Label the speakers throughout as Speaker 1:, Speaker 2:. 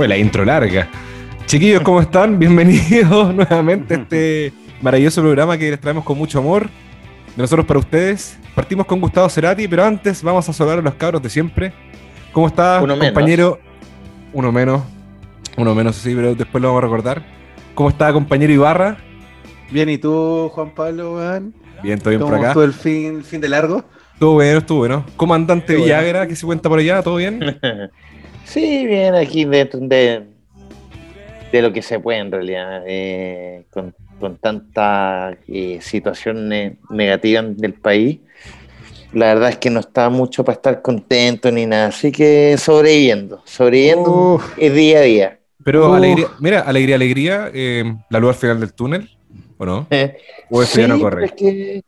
Speaker 1: Fue la intro larga. Chiquillos, ¿cómo están? Bienvenidos nuevamente a este maravilloso programa que les traemos con mucho amor. De nosotros para ustedes. Partimos con Gustavo Cerati, pero antes vamos a saludar a los cabros de siempre. ¿Cómo está,
Speaker 2: Uno menos.
Speaker 1: compañero? Uno menos. Uno menos, sí, pero después lo vamos a recordar. ¿Cómo está, compañero Ibarra?
Speaker 3: Bien, ¿y tú, Juan Pablo, weón?
Speaker 1: Bien, todo bien por
Speaker 3: ¿Cómo
Speaker 1: acá.
Speaker 3: estuvo el fin, fin de largo?
Speaker 1: Estuvo bueno, estuvo bueno. Comandante
Speaker 3: Qué bueno.
Speaker 1: Villagra, ¿qué se cuenta por allá? ¿Todo bien?
Speaker 2: Sí, bien, aquí dentro de, de lo que se puede en realidad, eh, con, con tanta eh, situación ne- negativa del país. La verdad es que no está mucho para estar contento ni nada, así que sobreviviendo, sobreviviendo
Speaker 3: Uf.
Speaker 2: es día a día.
Speaker 1: Pero
Speaker 3: Uf.
Speaker 1: alegría, mira, alegría, alegría, eh, la luz al final del túnel, ¿o no?
Speaker 2: Eh,
Speaker 1: ¿O eso ya no corre?
Speaker 2: es que-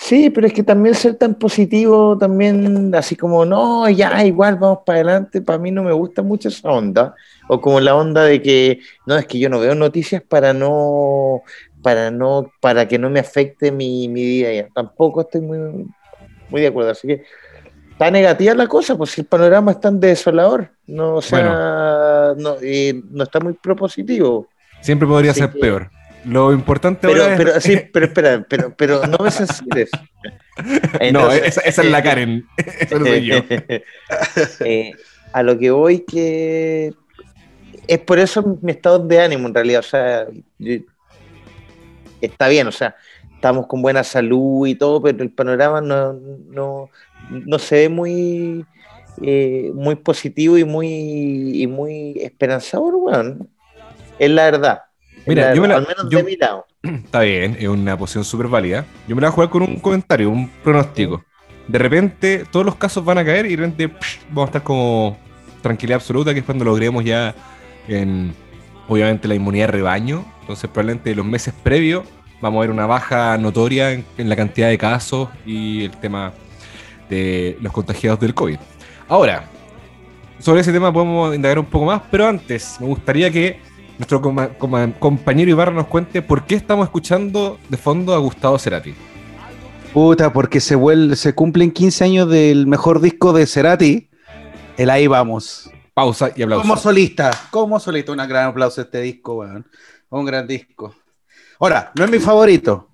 Speaker 2: sí, pero es que también ser tan positivo, también así como, no, ya, igual vamos para adelante, para mí no me gusta mucho esa onda, o como la onda de que, no, es que yo no veo noticias para no, para no, para que no me afecte mi, mi día tampoco estoy muy, muy de acuerdo, así que está negativa la cosa, pues si el panorama es tan desolador, no, o sea, no, no está muy propositivo.
Speaker 1: Siempre podría
Speaker 2: Así
Speaker 1: ser
Speaker 2: que-
Speaker 1: peor. Lo importante
Speaker 2: Pero,
Speaker 1: ahora es...
Speaker 2: pero, sí, pero espera, pero, pero no me censures.
Speaker 1: no, esa, esa es la Karen. Esa no soy yo.
Speaker 2: Eh, a lo que voy que es por eso mi estado de ánimo en realidad, o sea, yo- está bien, o sea, estamos con buena salud y todo, pero el panorama no, no, no se ve muy eh, muy positivo y muy y muy esperanzador, weón. Es la verdad.
Speaker 1: Mira, yo me la-
Speaker 2: al menos
Speaker 1: yo-
Speaker 2: de mi lado.
Speaker 1: Está bien, es una posición súper válida. Yo me la voy a jugar con un comentario, un pronóstico. De repente, todos los casos van a caer y de repente psh, vamos a estar como tranquilidad absoluta, que es cuando logremos ya en, obviamente, la inmunidad de rebaño. Entonces, probablemente los meses previos vamos a ver una baja notoria en, en la cantidad de casos y el tema de los contagiados del COVID. Ahora, sobre ese tema podemos indagar un poco más, pero antes me gustaría que nuestro coma- coma- compañero Ibarra nos cuente por qué estamos escuchando de fondo a Gustavo Cerati.
Speaker 3: Puta, porque se, vuelve, se cumplen 15 años del mejor disco de Cerati. El ahí vamos.
Speaker 1: Pausa y aplauso.
Speaker 3: Como solista, como solista. Un gran aplauso a este disco, weón. Un gran disco. Ahora, no es mi favorito,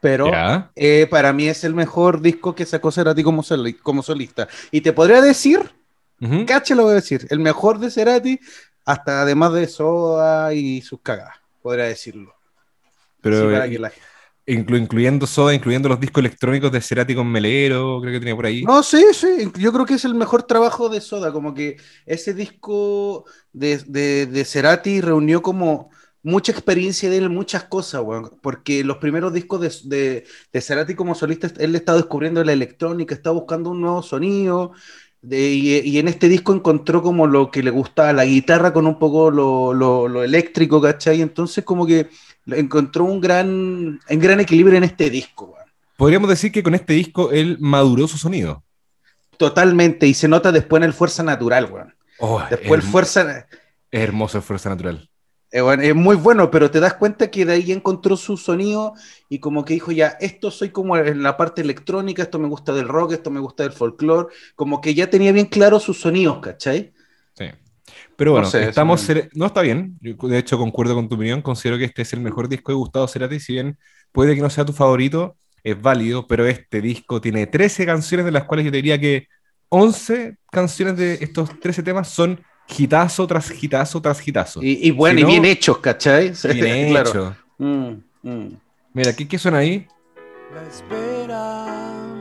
Speaker 3: pero eh, para mí es el mejor disco que sacó Cerati como, soli- como solista. Y te podría decir,
Speaker 1: Ujú.
Speaker 3: caché lo voy a decir, el mejor de Cerati, hasta además de Soda y sus cagadas, podría decirlo.
Speaker 1: Pero
Speaker 3: Sí, para
Speaker 1: eh,
Speaker 3: que la-
Speaker 1: inclu- incluyendo Soda, incluyendo los discos electrónicos de Cerati con Melero, creo que tenía por ahí.
Speaker 3: No, sí, sí, yo creo que es el mejor trabajo de Soda, como que ese disco de, de, de Cerati reunió como mucha experiencia de él, muchas cosas, weón, porque los primeros discos de, de, de Cerati como solista, él estaba descubriendo la electrónica, estaba buscando un nuevo sonido, de- y, y en este disco encontró como lo que le gustaba, la guitarra con un poco lo, lo, lo eléctrico, ¿cachai? Entonces como que encontró un gran, un gran equilibrio en este disco.
Speaker 1: Podríamos decir que con este disco él maduró su sonido.
Speaker 3: Totalmente, y se nota después en el Fuerza Natural, weón.
Speaker 1: Oh,
Speaker 3: Después
Speaker 1: es,
Speaker 3: el Fuerza
Speaker 1: es hermoso el Fuerza Natural.
Speaker 3: Eh, bueno, es muy bueno, pero te das cuenta que de ahí encontró su sonido y como que dijo ya, esto soy como en la parte electrónica, esto me gusta del rock, esto me gusta del folclore, como que ya tenía bien claro sus sonidos, ¿cachai?
Speaker 1: Sí. Pero bueno,
Speaker 3: No sé,
Speaker 1: estamos. No está bien. Yo, de hecho, concuerdo con tu opinión. Considero que este es el mejor disco de Gustavo Cerati. Si bien puede que no sea tu favorito, es válido. Pero este disco tiene 13 canciones, de las cuales yo te diría que 11 canciones de estos 13 temas son hitazo tras hitazo tras hitazo.
Speaker 3: Y, y bueno,
Speaker 1: Si
Speaker 3: y
Speaker 1: no,
Speaker 3: bien hechos, ¿cachai?
Speaker 1: Bien
Speaker 3: claro.
Speaker 1: hecho.
Speaker 3: Mm, mm.
Speaker 1: Mira, ¿qué, qué suena ahí?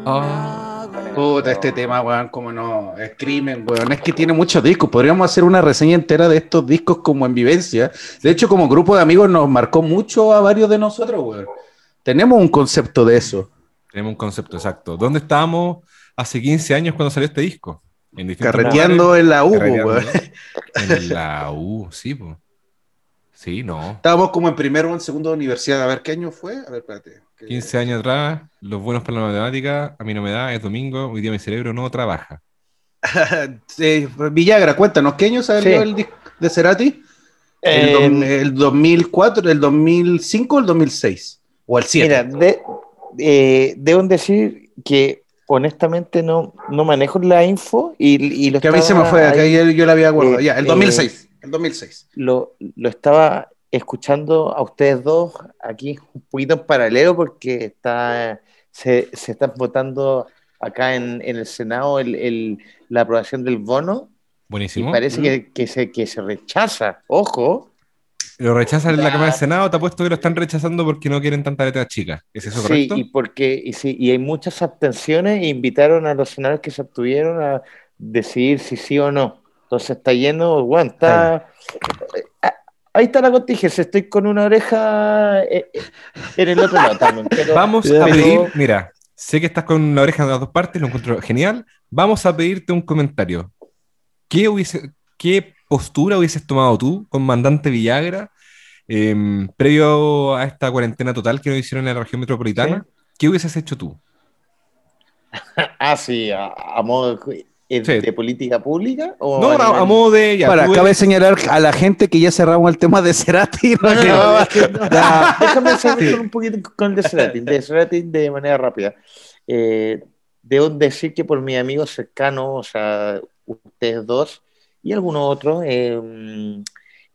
Speaker 1: Ah.
Speaker 3: Puta, este tema, weón, como no, es crimen, weón. Es que tiene muchos discos. Podríamos hacer una reseña entera de estos discos como en vivencia. De hecho, como grupo de amigos nos marcó mucho a varios de nosotros, weón. Tenemos un concepto de eso.
Speaker 1: Tenemos un concepto exacto. ¿Dónde estábamos hace 15 años cuando salió este disco? En
Speaker 3: Carreteando
Speaker 1: lugares.
Speaker 3: en la U.
Speaker 1: En la U, sí, po. Sí, no.
Speaker 3: Estábamos como en primero o en segundo de universidad. A ver, ¿qué año fue? A ver, espérate. ¿Qué-
Speaker 1: 15 años atrás, los buenos para la matemática, a mí no me da, es domingo, hoy día mi cerebro no trabaja.
Speaker 3: Eh, Villagra, cuéntanos, ¿qué año salió
Speaker 2: Sí.
Speaker 3: el disco de Cerati? ¿El,
Speaker 2: Eh,
Speaker 3: dom- el 2004, el 2005 o el 2006? ¿O el 7?
Speaker 2: Mira, de- eh, debo decir que honestamente no, no manejo la info y, y lo
Speaker 3: que a mí se me fue, que
Speaker 2: ahí,
Speaker 3: yo, yo la había guardado.
Speaker 2: eh,
Speaker 3: ya, el
Speaker 2: eh,
Speaker 3: 2006. El 2006.
Speaker 2: Lo, lo estaba escuchando a ustedes dos aquí un poquito en paralelo porque está, se, se están votando acá en, en el Senado el, el- la aprobación del bono y
Speaker 1: Buenísimo.
Speaker 2: parece que, que se, que se rechaza. Ojo,
Speaker 1: Lo rechazan en la. Cámara del Senado, te apuesto que lo están rechazando porque no quieren tanta letra chica. ¿Es eso
Speaker 2: sí,
Speaker 1: correcto?
Speaker 2: y porque y, sí, y hay muchas abstenciones e invitaron a los senadores que se abstuvieron a decidir si sí o no. Entonces está lleno, bueno, está... Ah, Ahí está la contingencia, estoy con una oreja eh, eh, en el otro lado también. pero-
Speaker 1: Vamos a pedir, mira, sé que estás con la oreja en las dos partes, lo encuentro genial. Vamos a pedirte un comentario. ¿Qué, hubiese, qué postura hubieses tomado tú, comandante Villagra, em, previo a esta cuarentena total que nos hicieron en la región metropolitana? ¿Qué hubieses hecho tú?
Speaker 2: Ah, sí, a, a modo de, eh,
Speaker 1: Sí.
Speaker 2: de política pública. O
Speaker 1: No, a, modo de. ya,
Speaker 3: Para, cabe
Speaker 1: eres-
Speaker 3: señalar a la gente que ya cerramos el tema de Cerati.
Speaker 2: No, no,
Speaker 3: Sí.
Speaker 2: no, es que no.
Speaker 3: Ya.
Speaker 2: Déjame seguir con un poquito con el de Cerati, de Cerati de manera rápida. Eh, debo decir que por mis amigos cercanos, o sea, ustedes dos y algunos otros, eh,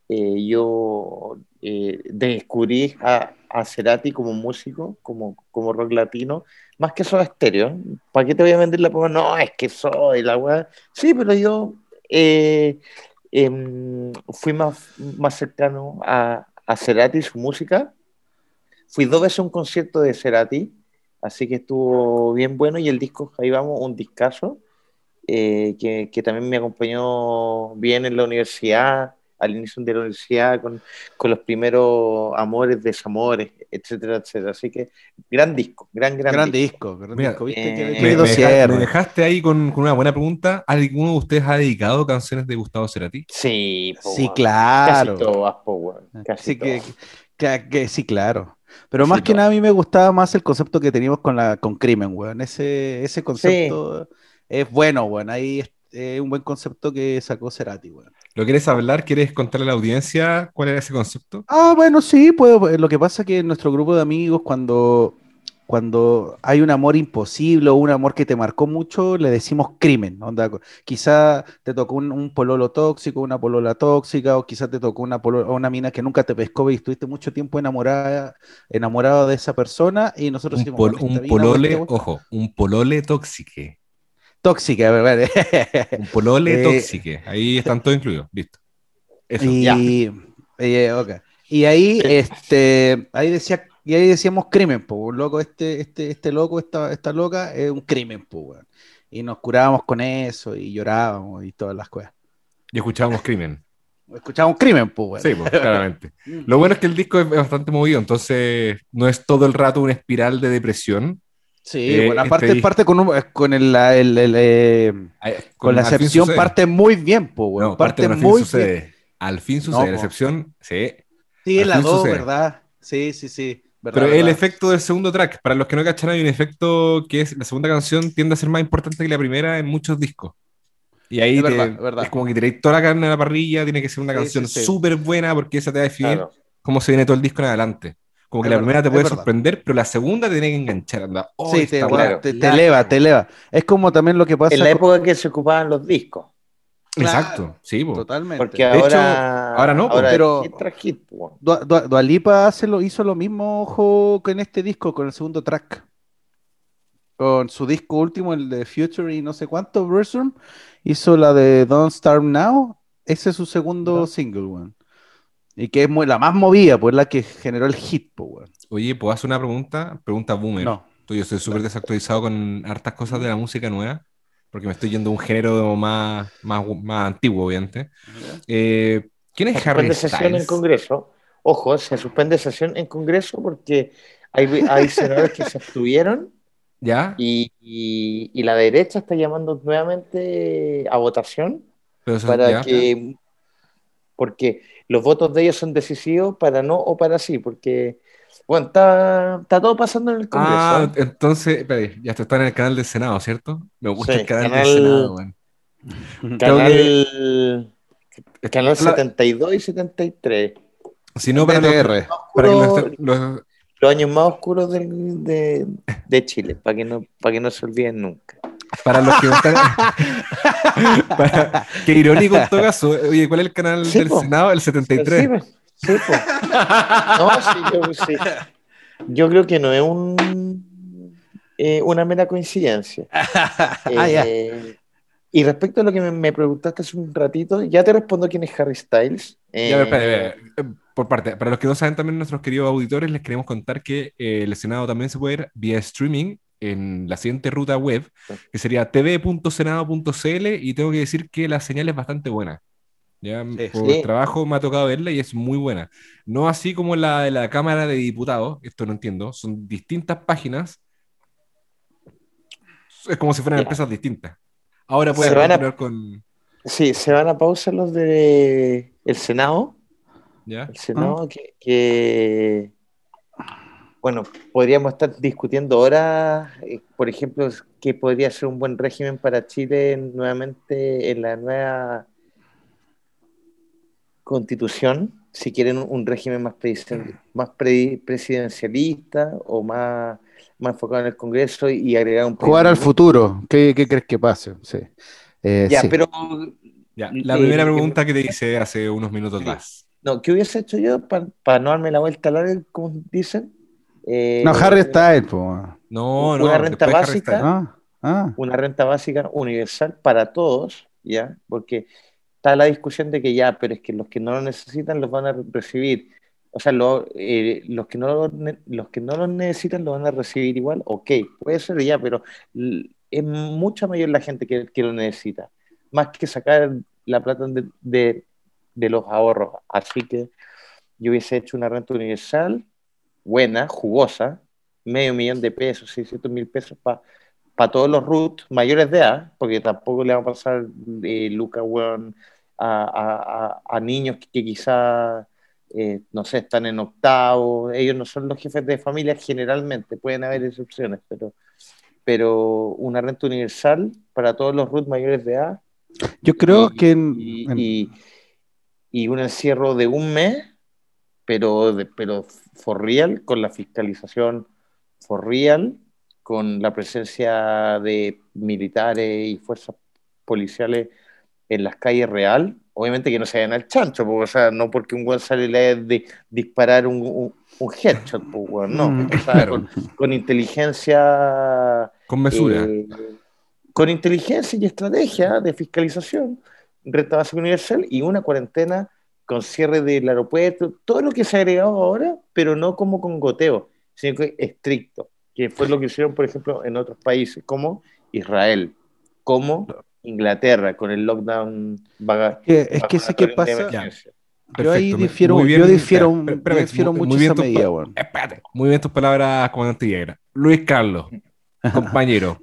Speaker 2: eh, yo eh, a, a Cerati como músico, como, como rock latino, más que Soda Stereo. ¿Para qué te voy a vender la pomada? No, es que soy la weá. Sí, pero yo eh, em, fui más, más cercano a, a Cerati y su música. Fui dos veces a un concierto de Cerati, así que estuvo bien bueno. Y el disco, ahí vamos, un discazo, eh, que, que también me acompañó bien en la universidad, al inicio de la universidad, con, con los primeros amores, desamores, etcétera, etcétera. Así que gran disco, gran, gran,
Speaker 3: Gran
Speaker 2: disco.
Speaker 3: disco, gran
Speaker 1: Mira,
Speaker 3: disco. ¿Viste
Speaker 2: eh,
Speaker 3: que-
Speaker 2: me-
Speaker 3: que
Speaker 1: Me,
Speaker 3: lindo
Speaker 1: me dejaste ahí con, con una buena pregunta. ¿Alguno de ustedes ha dedicado canciones de Gustavo Cerati?
Speaker 2: Sí, po,
Speaker 3: Sí, claro.
Speaker 2: Casi todas, po, weón. Casi
Speaker 3: Sí, que,
Speaker 2: todas.
Speaker 3: que- que- sí, claro. Pero
Speaker 2: Sí,
Speaker 3: más que
Speaker 2: no.
Speaker 3: nada a mí me gustaba más el concepto que teníamos con la con Crimen, weón. Ese, ese concepto es bueno, weón. Ahí es, es un buen concepto que sacó Cerati, weón.
Speaker 1: ¿Lo quieres hablar? ¿Quieres contarle a la audiencia cuál era ese concepto?
Speaker 3: Ah, bueno, sí, pues lo que pasa es que en nuestro grupo de amigos, cuando, cuando hay un amor imposible o un amor que te marcó mucho, le decimos crimen. Onda, quizá te tocó un, un pololo tóxico, una polola tóxica, o quizá te tocó una, polo- una mina que nunca te pescó y estuviste mucho tiempo enamorada, enamorado de esa persona, y nosotros
Speaker 1: Un,
Speaker 3: decimos,
Speaker 1: pol- un polole, ojo, un polole tóxique.
Speaker 3: Tóxica, ¿verdad?
Speaker 1: Un polole
Speaker 3: Eh,
Speaker 1: tóxique. Ahí están todos incluidos. Listo. Eso.
Speaker 3: Y, eh. Y ahí, este, ahí decía, y ahí decíamos crimen, pues, loco, este, este, este loco, esta, esta loca, es un crimen, pues, weón. Y nos curábamos con eso, y llorábamos, y todas las cosas.
Speaker 1: Y escuchábamos crimen.
Speaker 3: Escuchábamos crimen, pues, weón.
Speaker 1: Sí, pues, claramente. Lo bueno es que el disco es bastante movido, entonces no es todo el rato una espiral de depresión.
Speaker 3: Sí,
Speaker 1: Eh,
Speaker 3: bueno,
Speaker 1: este
Speaker 3: aparte
Speaker 1: disco-
Speaker 3: parte con, un- con el, la- el- el, eh, con la excepción parte muy bien, pues, weón.
Speaker 1: No, parte
Speaker 3: muy bien.
Speaker 1: sucede. Al fin sucede. la
Speaker 3: po.
Speaker 1: excepción, sí.
Speaker 3: Sí, la dos. ¿verdad? Sí, sí, sí. verdad,
Speaker 1: Pero el
Speaker 3: verdad.
Speaker 1: efecto del segundo track, para los que no cachan, hay un efecto que es la segunda canción tiende a ser más importante que la primera en muchos discos. Y ahí
Speaker 3: Es
Speaker 1: te-
Speaker 3: verdad, es verdad.
Speaker 1: es como que tiráis toda la carne a la parrilla, tiene que ser una
Speaker 3: Sí,
Speaker 1: canción
Speaker 3: sí, sí.
Speaker 1: súper buena porque esa te va a definir
Speaker 2: Claro.
Speaker 1: cómo se viene todo el disco en adelante. Como que
Speaker 3: Es
Speaker 1: la
Speaker 3: verdad,
Speaker 1: primera te puede
Speaker 3: verdad.
Speaker 1: sorprender, pero la segunda te tiene que enganchar. Anda, oh,
Speaker 3: Sí, te,
Speaker 2: claro.
Speaker 3: te, te eleva, te eleva. Es como también lo que pasa
Speaker 2: En la
Speaker 3: con-
Speaker 2: época que se ocupaban los discos.
Speaker 1: Exacto, sí, po.
Speaker 3: Totalmente.
Speaker 2: Porque
Speaker 1: De hecho,
Speaker 2: ahora,
Speaker 1: ahora no,
Speaker 2: ahora
Speaker 3: pero-
Speaker 2: hit.
Speaker 3: Dua- Dua- Dua Lipa hace lo, hizo lo mismo, ojo, que en este disco, con el segundo track. Con su disco último, el de Future y no sé cuánto, Versum, hizo la de Don't Starve Now. Ese es su segundo single, weón. Y que es muy- la más movida, pues la que generó el hit, pues, weón.
Speaker 1: Oye, ¿puedo hacer una pregunta? Pregunta boomer.
Speaker 3: No.
Speaker 1: Tú, Yo estoy súper desactualizado con hartas cosas de la música nueva, porque me estoy yendo a un género más, más, más antiguo, obviamente. Eh, ¿Quién
Speaker 2: Se
Speaker 1: es Harry
Speaker 2: suspende sesión en
Speaker 1: Styles?
Speaker 2: Congreso. Ojo, se suspende sesión en Congreso porque hay, hay senadores que se abstuvieron
Speaker 1: ¿Ya?
Speaker 2: y, y- y la derecha está llamando nuevamente a votación
Speaker 1: Pero eso-
Speaker 2: para
Speaker 1: ya.
Speaker 2: que, porque los votos de ellos son decisivos para no o para sí, porque, bueno, está, está todo pasando en el Congreso.
Speaker 1: Ah, entonces, espera, ya está en el canal del Senado, ¿cierto? Me gusta
Speaker 2: Sí,
Speaker 1: el canal,
Speaker 2: canal-
Speaker 1: del Senado, weón.
Speaker 2: canal, canal
Speaker 1: Habla-
Speaker 2: 72 y 73.
Speaker 1: Si no, para,
Speaker 3: BTR.
Speaker 1: para que los- los-
Speaker 2: los años más oscuros de, de Chile, para que no, para que no se olviden nunca.
Speaker 1: Para los que no están. para- qué irónico en todo caso. Oye, ¿cuál es el canal
Speaker 2: Sí,
Speaker 1: del
Speaker 2: po.
Speaker 1: Senado? El 73.
Speaker 2: Sí, pues. Sí, pues. No, sí, yo, sí. Yo creo que no es un, eh, una mera coincidencia.
Speaker 3: Ah, ya.
Speaker 2: Eh, y respecto a lo que me, me preguntaste hace un ratito, ya te respondo quién es Harry Styles.
Speaker 1: Ya, a ver,
Speaker 2: Eh,
Speaker 1: espera, espera, eh, Por parte, para los que no saben también nuestros queridos auditores, les queremos contar que eh, el Senado también se puede ver vía streaming en la siguiente ruta web, que sería tv.senado.cl y tengo que decir que la señal es bastante buena. Ya
Speaker 3: Sí,
Speaker 1: por
Speaker 2: sí.
Speaker 1: trabajo me ha tocado verla y es muy buena. No así como la de la Cámara de Diputados, esto no entiendo, son distintas páginas. Es como si fueran
Speaker 2: Ya.
Speaker 1: empresas distintas. Ahora
Speaker 2: a-
Speaker 1: continuar con...
Speaker 2: Sí, se van a pausa los de el Senado.
Speaker 1: ¿Ya?
Speaker 2: El Senado que, que, bueno, podríamos estar discutiendo ahora, eh, por ejemplo, que podría ser un buen régimen para Chile nuevamente en la nueva constitución, si quieren un régimen más, presiden- más pre- presidencialista o más, más enfocado en el Congreso y agregar un
Speaker 3: Jugar al futuro. ¿Qué, qué crees que pase? Sí. Eh,
Speaker 2: Ya,
Speaker 3: sí.
Speaker 2: pero
Speaker 1: Ya, La
Speaker 2: Eh,
Speaker 1: primera pregunta que te hice hace unos minutos más.
Speaker 2: no, ¿qué hubiese hecho yo para no darme la vuelta larga, como dicen? Eh,
Speaker 3: No, Harry Styles, po.
Speaker 1: No,
Speaker 2: Una
Speaker 1: no.
Speaker 2: renta básica.
Speaker 3: Ah, ah.
Speaker 2: una renta básica universal para todos, ¿ya? Porque está la discusión de que ya, pero es que los que no lo necesitan los van a recibir. O sea, lo- eh, los, que no los que no lo necesitan lo van a recibir igual, ok, puede ser ya, pero es mucha mayor la gente que, que lo necesita, más que sacar la plata de, de- de los ahorros. Así que yo hubiese hecho una renta universal buena, jugosa, medio millón de pesos, 600 mil pesos para para todos los root mayores de edad, porque tampoco le va a pasar eh, Luca weón, a, a- a- a niños que, que quizás, eh, no sé, están en octavo, ellos no son los jefes de familia generalmente, pueden haber excepciones, pero, pero una renta universal para todos los root mayores de edad.
Speaker 3: Yo creo
Speaker 2: y,
Speaker 3: que en-
Speaker 2: y,
Speaker 3: en-
Speaker 2: y- y un encierro de un mes, pero, de, pero for real, con la fiscalización for real, con la presencia de militares y fuerzas policiales en las calles real, obviamente que no se vayan al chancho, porque, o sea, no porque un weón sale le de disparar un, un, un headshot, pues, weón, no,
Speaker 3: Mm,
Speaker 2: o sea,
Speaker 1: claro.
Speaker 2: con, con inteligencia
Speaker 1: Con mesura.
Speaker 2: eh, con inteligencia y estrategia de fiscalización, renta básica universal y una cuarentena con cierre del aeropuerto, todo lo que se ha agregado ahora, pero no como con goteo, sino que estricto, que fue lo que hicieron, por ejemplo, en otros países, como Israel, como Inglaterra, con el lockdown vaga-
Speaker 3: que- es que sé qué
Speaker 2: vacunatorio de
Speaker 3: pasa.
Speaker 2: emergencia.
Speaker 3: Yo ahí
Speaker 1: Perfecto, muy
Speaker 3: difiero,
Speaker 1: bien,
Speaker 3: yo difiero, un-
Speaker 1: espera,
Speaker 3: yo
Speaker 1: espérame,
Speaker 3: difiero
Speaker 1: muy-
Speaker 3: mucho
Speaker 1: muy bien
Speaker 3: esa
Speaker 1: tus
Speaker 3: medida, weón.
Speaker 1: Espérate, muy bien tus palabras, comandante Yegra. Luis Carlos, compañero,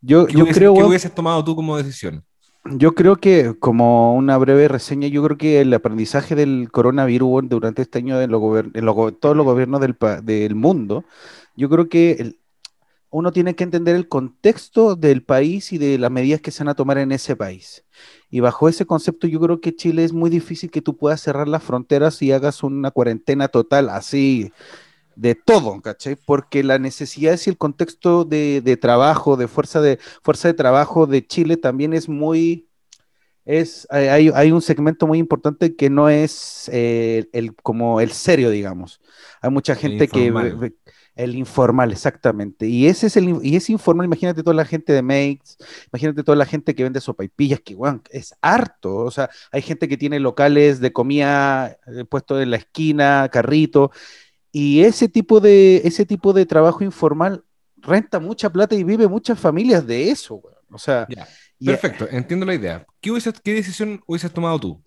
Speaker 3: Yo,
Speaker 1: ¿qué,
Speaker 3: yo
Speaker 1: hubieses,
Speaker 3: creo,
Speaker 1: qué hubieses tomado tú como decisión?
Speaker 3: Yo creo que, como una breve reseña, yo creo que el aprendizaje del coronavirus durante este año en, los todos los gobiernos del, del mundo, yo creo que uno tiene que entender el contexto del país y de las medidas que se van a tomar en ese país. Y bajo ese concepto, yo creo que Chile es muy difícil que tú puedas cerrar las fronteras y hagas una cuarentena total así de todo, ¿cachai? Porque la necesidad y el contexto de, de trabajo, de fuerza de fuerza de trabajo de Chile también es muy, es, hay- hay, un segmento muy importante que no es eh, el, como el serio, digamos. Hay mucha gente que el informal, exactamente. Y ese es el y ese informal, imagínate toda la gente de Makes, imagínate toda la gente que vende sopaipillas, que weón, es harto. O sea, hay gente que tiene locales de comida eh, puesto en la esquina, carrito. Y ese tipo de, ese tipo de trabajo informal renta mucha plata y vive muchas familias de eso. O sea,
Speaker 1: Perfecto, entiendo la idea. ¿Qué, decisión hubieses tomado tú?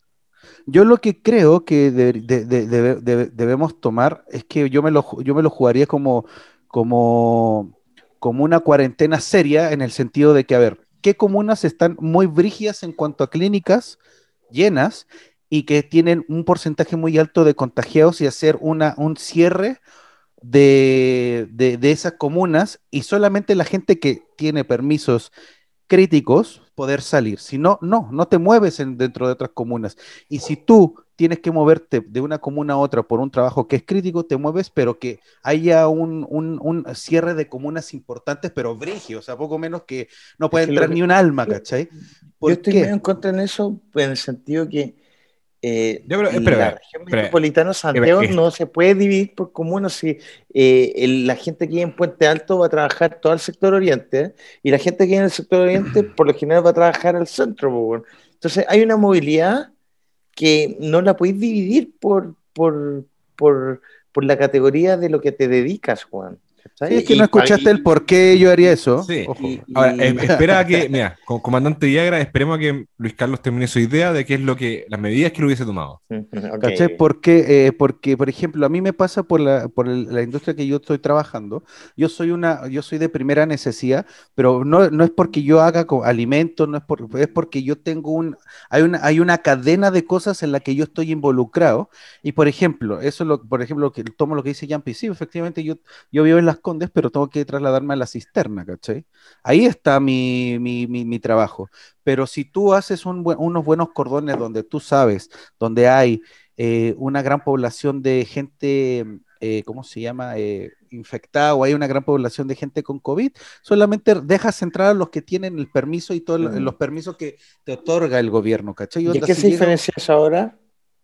Speaker 3: yo lo que creo que de- de- de- debe- debe- debemos tomar es que yo me lo, yo me lo jugaría como, como, como una cuarentena seria en el sentido de que, a ver, ¿qué comunas están muy brígidas en cuanto a clínicas llenas y que tienen un porcentaje muy alto de contagiados y hacer una, un cierre de, de, de esas comunas y solamente la gente que tiene permisos críticos poder salir. Si no, no, no te mueves en- dentro de otras comunas. Y si tú tienes que moverte de una comuna a otra por un trabajo que es crítico, te mueves, pero que haya un, un, un cierre de comunas importantes, pero brigio, o sea, poco menos que no puede entrar ni un alma, ¿cachai?
Speaker 2: Yo estoy medio en contra en eso, en el sentido que eh,
Speaker 1: Yo, pero, espera,
Speaker 2: la región
Speaker 1: espera.
Speaker 2: metropolitana de Santiago no se puede dividir por comunas. Si eh, el- la gente que vive en Puente Alto va a trabajar todo el sector oriente ¿eh? y la gente que vive en el sector oriente por lo general va a trabajar al centro. Entonces hay una movilidad que no la podéis dividir por, por, por, por la categoría de lo que te dedicas, Juan.
Speaker 3: Sí, es que
Speaker 2: Y
Speaker 3: no escuchaste el por qué yo haría eso.
Speaker 1: Sí.
Speaker 3: Ojo.
Speaker 2: y-
Speaker 1: Ahora,
Speaker 2: y-
Speaker 1: eh, espera a que, mira, comandante Viagra, esperemos a que Luis Carlos termine su idea de qué es lo que, las medidas que lo hubiese tomado.
Speaker 2: Ok.
Speaker 3: ¿Cachai? Porque, eh, porque, por ejemplo, a mí me pasa por la, por el- la industria que yo estoy trabajando. Yo soy una, yo soy de primera necesidad, pero no, no es porque yo haga alimentos, no es, por, es porque yo tengo un, hay una, hay una cadena de cosas en la que yo estoy involucrado. Y por ejemplo, eso es lo, por ejemplo, que tomo lo que dice Jampi, sí, efectivamente yo, yo vivo en Las Condes, pero tengo que trasladarme a la cisterna, ¿cachai? Ahí está mi, mi, mi, mi trabajo. Pero si tú haces un unos buenos cordones donde tú sabes, donde hay eh, una gran población de gente, eh, ¿cómo se llama? Eh, infectada o hay una gran población de gente con COVID, solamente dejas entrar a los que tienen el permiso y todos
Speaker 2: Mm.
Speaker 3: los permisos que te otorga el gobierno, ¿cachai?
Speaker 2: ¿Y en qué se diferencia eso ahora?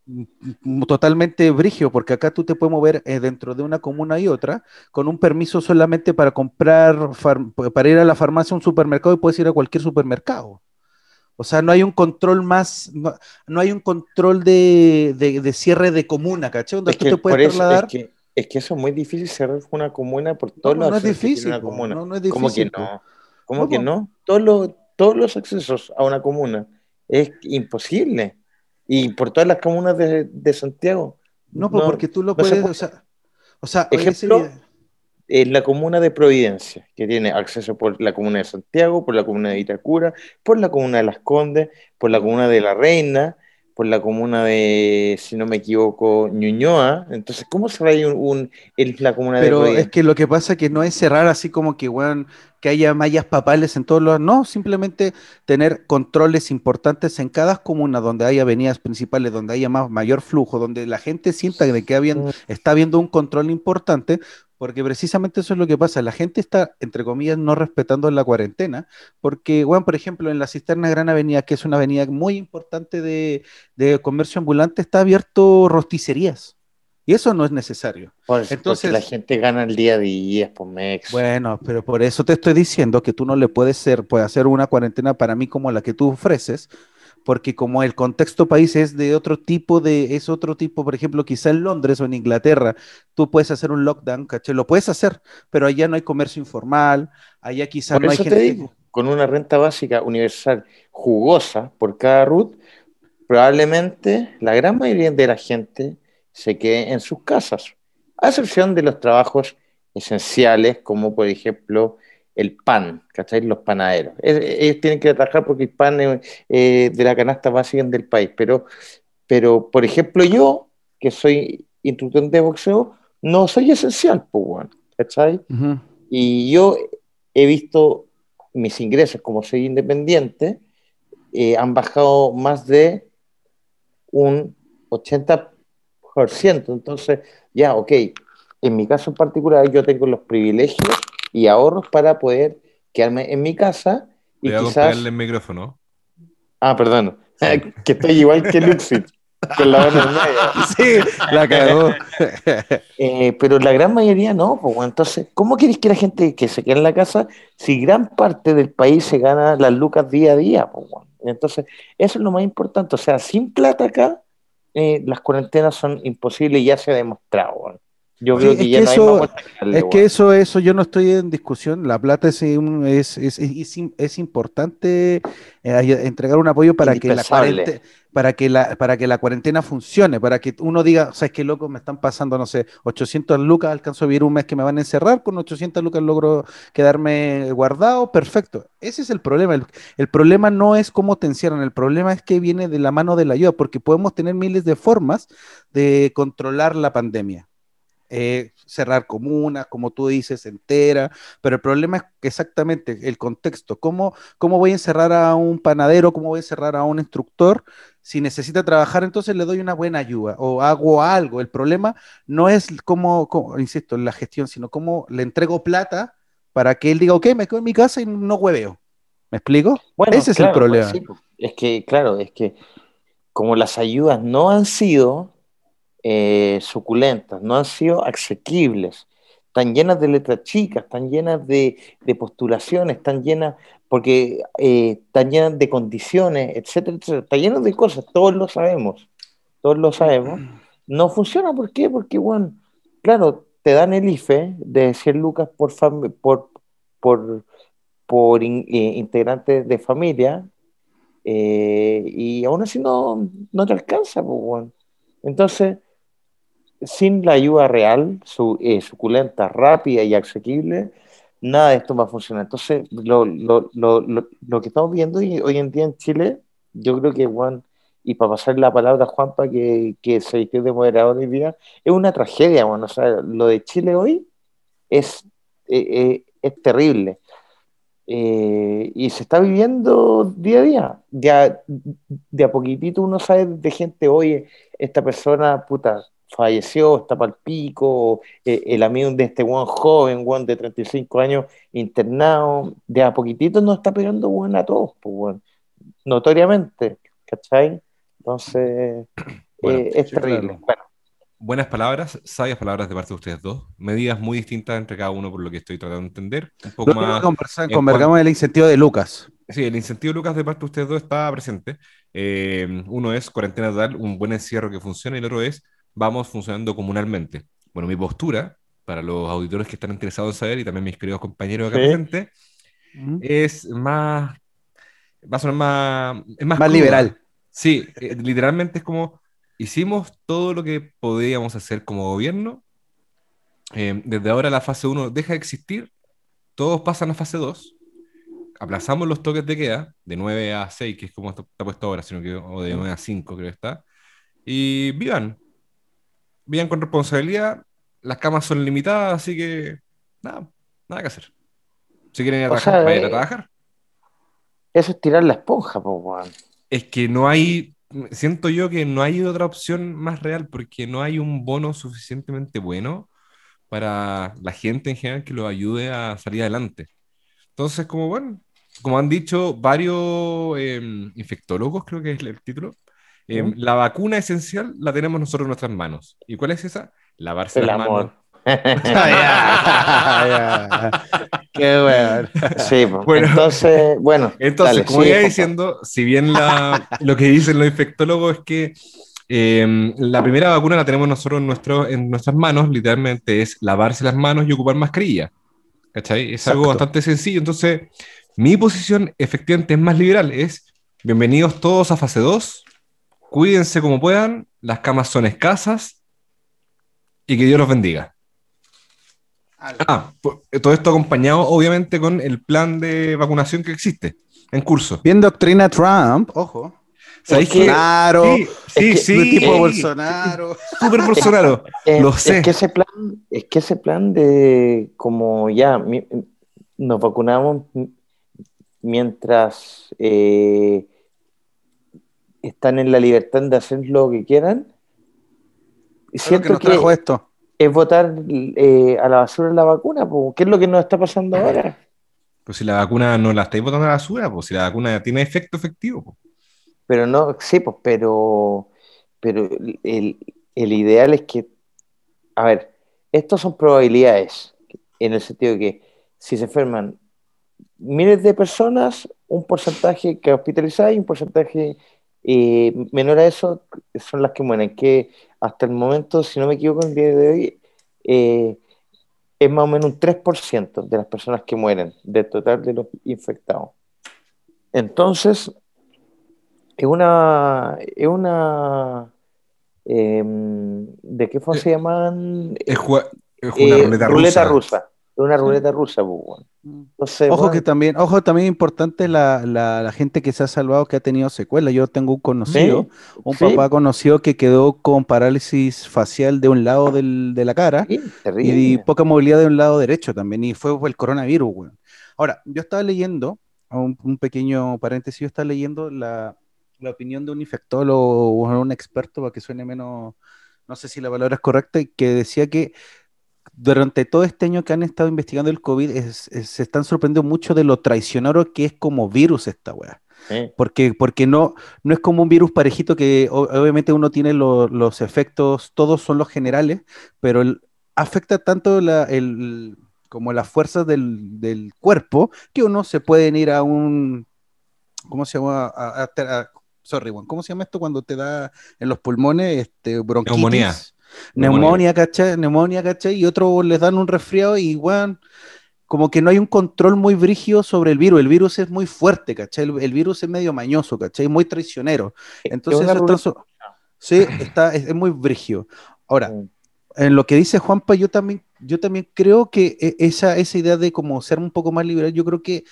Speaker 3: Mm, totalmente brigio, porque acá tú te puedes mover eh, dentro de una comuna y otra con un permiso solamente para comprar, para ir a la farmacia a un supermercado y puedes ir a cualquier supermercado. O sea, no hay un control más, no, no hay un control de, de- de cierre de comuna, ¿cachai? Donde
Speaker 2: Es
Speaker 3: tú
Speaker 2: que
Speaker 3: te puedes
Speaker 2: eso,
Speaker 3: trasladar.
Speaker 2: es que, es que eso es muy difícil cerrar una comuna por todos
Speaker 3: No,
Speaker 2: los
Speaker 3: no es difícil,
Speaker 2: una comuna.
Speaker 3: no, no es
Speaker 2: ¿Cómo que
Speaker 3: difícil,
Speaker 2: no? ¿Cómo
Speaker 3: No,
Speaker 2: que no? Todos los, todos los accesos a una comuna es imposible. Y por todas las comunas de, de Santiago.
Speaker 3: No, pues
Speaker 2: No,
Speaker 3: porque tú lo
Speaker 2: no se
Speaker 3: puedes,
Speaker 2: puede.
Speaker 3: o sea, o sea, oye,
Speaker 2: Ejemplo, En la comuna de Providencia, que tiene acceso por la comuna de Santiago, por la comuna de Itacura, por la comuna de Las Condes, por la comuna de La Reina, por la comuna de, si no me equivoco, Ñuñoa. Entonces, ¿cómo se va a ir un, un- la comuna de
Speaker 3: Pero es que lo que pasa es que no es cerrar así como que, weón, que haya mallas papales en todos los... No, simplemente tener controles importantes en cada comuna donde hay avenidas principales, donde haya más, mayor flujo, donde la gente sienta de que habían- está habiendo un control importante, porque precisamente eso es lo que pasa. La gente está, entre comillas, no respetando la cuarentena, porque, weón, por ejemplo, en la Cisterna Gran Avenida, que es una avenida muy importante de, de comercio ambulante, está abierto rosticerías. Y eso no es necesario.
Speaker 2: Por- porque
Speaker 3: entonces-
Speaker 2: la gente gana el día a día, por mex.
Speaker 3: Bueno, pero por eso te estoy diciendo que tú no le puedes ser, puede hacer una cuarentena para mí como la que tú ofreces, porque como el contexto país es de otro tipo de, es otro tipo, por ejemplo, quizá en Londres o en Inglaterra, tú puedes hacer un lockdown, ¿caché? Lo puedes hacer, pero allá no hay comercio informal, allá quizá
Speaker 2: Por
Speaker 3: no hay
Speaker 2: eso te
Speaker 3: gente.
Speaker 2: digo, con una renta básica universal jugosa por cada RUT, probablemente la gran mayoría de la gente se quede en sus casas, a excepción de los trabajos esenciales, como por ejemplo el pan, ¿cachai? Los panaderos. Ellos tienen que trabajar porque el pan es eh, de la canasta básica del país, pero, pero por ejemplo yo, que soy instructor de boxeo, no soy esencial, pues, ¿cachai?
Speaker 3: Ujú.
Speaker 2: Y yo he visto mis ingresos, como soy independiente, eh, han bajado más de un 80%. Entonces, ya, ok, en mi caso en particular yo tengo los privilegios y ahorros para poder quedarme en mi casa y
Speaker 1: con
Speaker 2: quizás...
Speaker 1: pegarle el micrófono.
Speaker 2: Ah, perdón, que estoy igual que Luxit, con la mano en medio.
Speaker 3: Sí, la cagó.
Speaker 2: Eh, pero la gran mayoría no, pues, entonces, ¿cómo quieres que la gente que se quede en la casa si gran parte del país se gana las lucas día a día? Pues? Entonces, eso es lo más importante, o sea, sin plata acá, eh, las cuarentenas son imposibles y ya se ha demostrado. Yo creo
Speaker 3: es
Speaker 2: que
Speaker 3: que
Speaker 2: ya no hay más que darle,
Speaker 3: Es que eso, eso yo no estoy en discusión. La plata es, es, es, es, es importante eh, entregar un apoyo para que la cuarentena, para que la, para que la cuarentena funcione, para que uno diga, sabes qué loco, me están pasando, no sé, 800 lucas, alcanzo a vivir un mes que me van a encerrar, con 800 lucas logro quedarme guardado, perfecto. Ese es el problema. El, el problema no es cómo te encierran, el problema es que viene de la mano de la ayuda, porque podemos tener miles de formas de controlar la pandemia. Eh, cerrar comunas, como tú dices, entera, pero el problema es exactamente el contexto, ¿cómo, cómo voy a encerrar a un panadero, cómo voy a encerrar a un instructor? Si necesita trabajar, entonces le doy una buena ayuda o hago algo. El problema no es cómo, insisto, en la gestión, sino cómo le entrego plata para que él diga, ok, me quedo en mi casa y no hueveo. ¿Me explico?
Speaker 2: Bueno,
Speaker 3: Ese es el problema.
Speaker 2: pues sí, pues. es que, claro, es que como las ayudas no han sido eh, suculentas, no han sido asequibles, están llenas de letras chicas, están llenas de, de postulaciones, están llenas, porque eh, están llenas de condiciones, etcétera, etcétera, están llenas de cosas, todos lo sabemos, todos lo sabemos. No funciona, ¿por qué? Porque, bueno, claro, te dan el IFE de 100 lucas por, por, por, por in- eh, integrantes de familia, eh, y aún así no, no te alcanza, pues, weón. Entonces, sin la ayuda real, su, eh, suculenta, rápida y asequible, nada de esto va a funcionar. Entonces, lo, lo, lo, lo, que estamos viendo hoy, en día en Chile, yo creo que, Juan, y para pasar la palabra a Juanpa, que, que se vistió de moderador hoy día, es una tragedia, bueno, o sea, lo de Chile hoy es, eh, eh, es terrible. Eh, y se está viviendo día a día. Ya de a poquitito uno sabe de gente, oye, esta persona, puta, falleció, está para el pico, eh, el amigo de este one joven, one de 35 años, internado, de a poquitito nos está pegando bueno a todos, pues, bueno, notoriamente, ¿cachai? Entonces,
Speaker 1: Bueno,
Speaker 2: eh, es terrible.
Speaker 3: claro.
Speaker 2: Bueno,
Speaker 1: Buenas palabras, sabias palabras de parte de ustedes dos. Medidas muy distintas entre cada uno por lo que estoy tratando de entender. Un poco
Speaker 3: Lo que
Speaker 1: más.
Speaker 3: conversa-
Speaker 1: en
Speaker 3: convergamos el incentivo de Lucas.
Speaker 1: Sí, el incentivo, Lucas, de parte de ustedes dos está presente. Eh, uno es cuarentena total, un buen encierro que funciona, y el otro es vamos funcionando comunalmente. Bueno, mi postura, para los auditores que están interesados en saber, y también mis queridos compañeros acá
Speaker 2: Sí.
Speaker 1: presentes, es más. Va a sonar más. Es más,
Speaker 3: Más liberal.
Speaker 1: Sí, eh, literalmente es como. Hicimos todo lo que podíamos hacer como gobierno. Eh, desde ahora la fase 1 deja de existir. Todos pasan a fase 2 aplazamos los toques de queda de 9 a 6, que es como está, está puesto ahora, sino que, o de 9 a 5 creo que está, y vivan, vivan con responsabilidad, las camas son limitadas, así que nada, nada que hacer. Si quieren ir a
Speaker 2: O
Speaker 1: trabajar,
Speaker 2: sea,
Speaker 1: vayan a
Speaker 2: eh,
Speaker 1: trabajar.
Speaker 2: eso es tirar la esponja, weón.
Speaker 1: Es que no hay, siento yo que no hay otra opción más real, porque no hay un bono suficientemente bueno para la gente en general que lo ayude a salir adelante. Entonces, como bueno, como han dicho varios eh, infectólogos, creo que es el título, eh,
Speaker 2: ¿Mm?
Speaker 1: la vacuna esencial la tenemos nosotros en nuestras manos. ¿Y cuál es esa? Lavarse
Speaker 2: El
Speaker 1: las
Speaker 2: amor.
Speaker 1: manos.
Speaker 3: Qué weón.
Speaker 2: Sí, pues.
Speaker 1: Bueno.
Speaker 2: entonces, bueno.
Speaker 1: Entonces,
Speaker 2: dale,
Speaker 1: como
Speaker 2: sigue,
Speaker 1: iba
Speaker 2: compa.
Speaker 1: diciendo, si bien la- lo que dicen los infectólogos es que eh, la primera vacuna la tenemos nosotros en, nuestro, en nuestras manos, literalmente es lavarse las manos y ocupar mascarilla. ¿Cachai? Es algo
Speaker 3: Exacto.
Speaker 1: bastante sencillo. Entonces, mi posición efectivamente es más liberal, es bienvenidos todos a fase 2, cuídense como puedan, las camas son escasas y que Dios los bendiga. Ah, po- todo esto acompañado obviamente con el plan de vacunación que existe en curso.
Speaker 3: Bien doctrina Trump, ojo.
Speaker 1: ¿Sabéis
Speaker 2: que-
Speaker 1: qué?
Speaker 3: Bolsonaro,
Speaker 1: Sí, sí,
Speaker 2: que-
Speaker 1: sí,
Speaker 3: tipo
Speaker 2: eh,
Speaker 3: Bolsonaro.
Speaker 1: súper Bolsonaro.
Speaker 2: Eh,
Speaker 1: Lo sé.
Speaker 2: Es que ese plan, es que ese plan de como ya mi- nos vacunamos mientras eh, están en la libertad de hacer lo que quieran.
Speaker 3: Lo que
Speaker 2: Siento
Speaker 3: nos
Speaker 2: que
Speaker 3: esto.
Speaker 2: es votar eh, a la basura la vacuna, po. ¿qué es lo que nos está pasando ahora?
Speaker 1: Pues si la vacuna no la estáis botando a la basura, pues si la vacuna tiene efecto efectivo. pues.
Speaker 2: Pero no, sí, pues, pero, pero el, el ideal es que, a ver, estos son probabilidades, en el sentido de que si se enferman miles de personas, un porcentaje que hospitalizadas y un porcentaje eh, menor a eso son las que mueren, que hasta el momento, si no me equivoco, el día de hoy, eh, es más o menos un 3% de las personas que mueren del total de los infectados. Entonces, es una, es una, em, ¿de qué forma se llaman?
Speaker 1: Es, una
Speaker 2: Eh,
Speaker 1: ruleta, rusa.
Speaker 2: rusa. Una ruleta rusa, pues. Entonces,
Speaker 3: Ojo que también, ojo también importante la, la, la gente que se ha salvado que ha tenido secuelas. Yo tengo un conocido, un
Speaker 2: sí,
Speaker 3: papá conocido que quedó con parálisis facial de un lado del- de la cara
Speaker 2: sí,
Speaker 3: y, poca movilidad de un lado derecho también. Y fue por el coronavirus, weón. Ahora, yo estaba leyendo, un, un pequeño paréntesis, yo estaba leyendo la, la opinión de un infectólogo o un experto para que suene menos, no sé si la palabra es correcta, que decía que durante todo este año que han estado investigando el COVID, es- es- se están sorprendiendo mucho de lo traicionero que es como virus esta weá.
Speaker 2: Sí.
Speaker 3: Porque, porque no, no es como un virus parejito que o- obviamente uno tiene lo- los efectos, todos son los generales, pero el- afecta tanto la, el, como las fuerzas del, del cuerpo que uno se pueden ir a un, ¿cómo se llama? A- a- a- sorry, Juan, ¿cómo se llama esto cuando te da en los pulmones este, bronquitis?
Speaker 1: Neumonía.
Speaker 3: Neumonía, ¿cachai? Neumonía, ¿cachai? Y otros les dan un resfriado y, weón, como que no hay un control muy brígido sobre el virus. El virus es muy fuerte, ¿cachai? El, el virus es medio mañoso, ¿cachai? Muy traicionero. Entonces, eso está sí, está, es, es muy brígido. Ahora,
Speaker 2: Mm.
Speaker 3: en lo que dice Juanpa, yo también, yo también creo que e- esa, esa idea de como ser un poco más liberal, yo creo que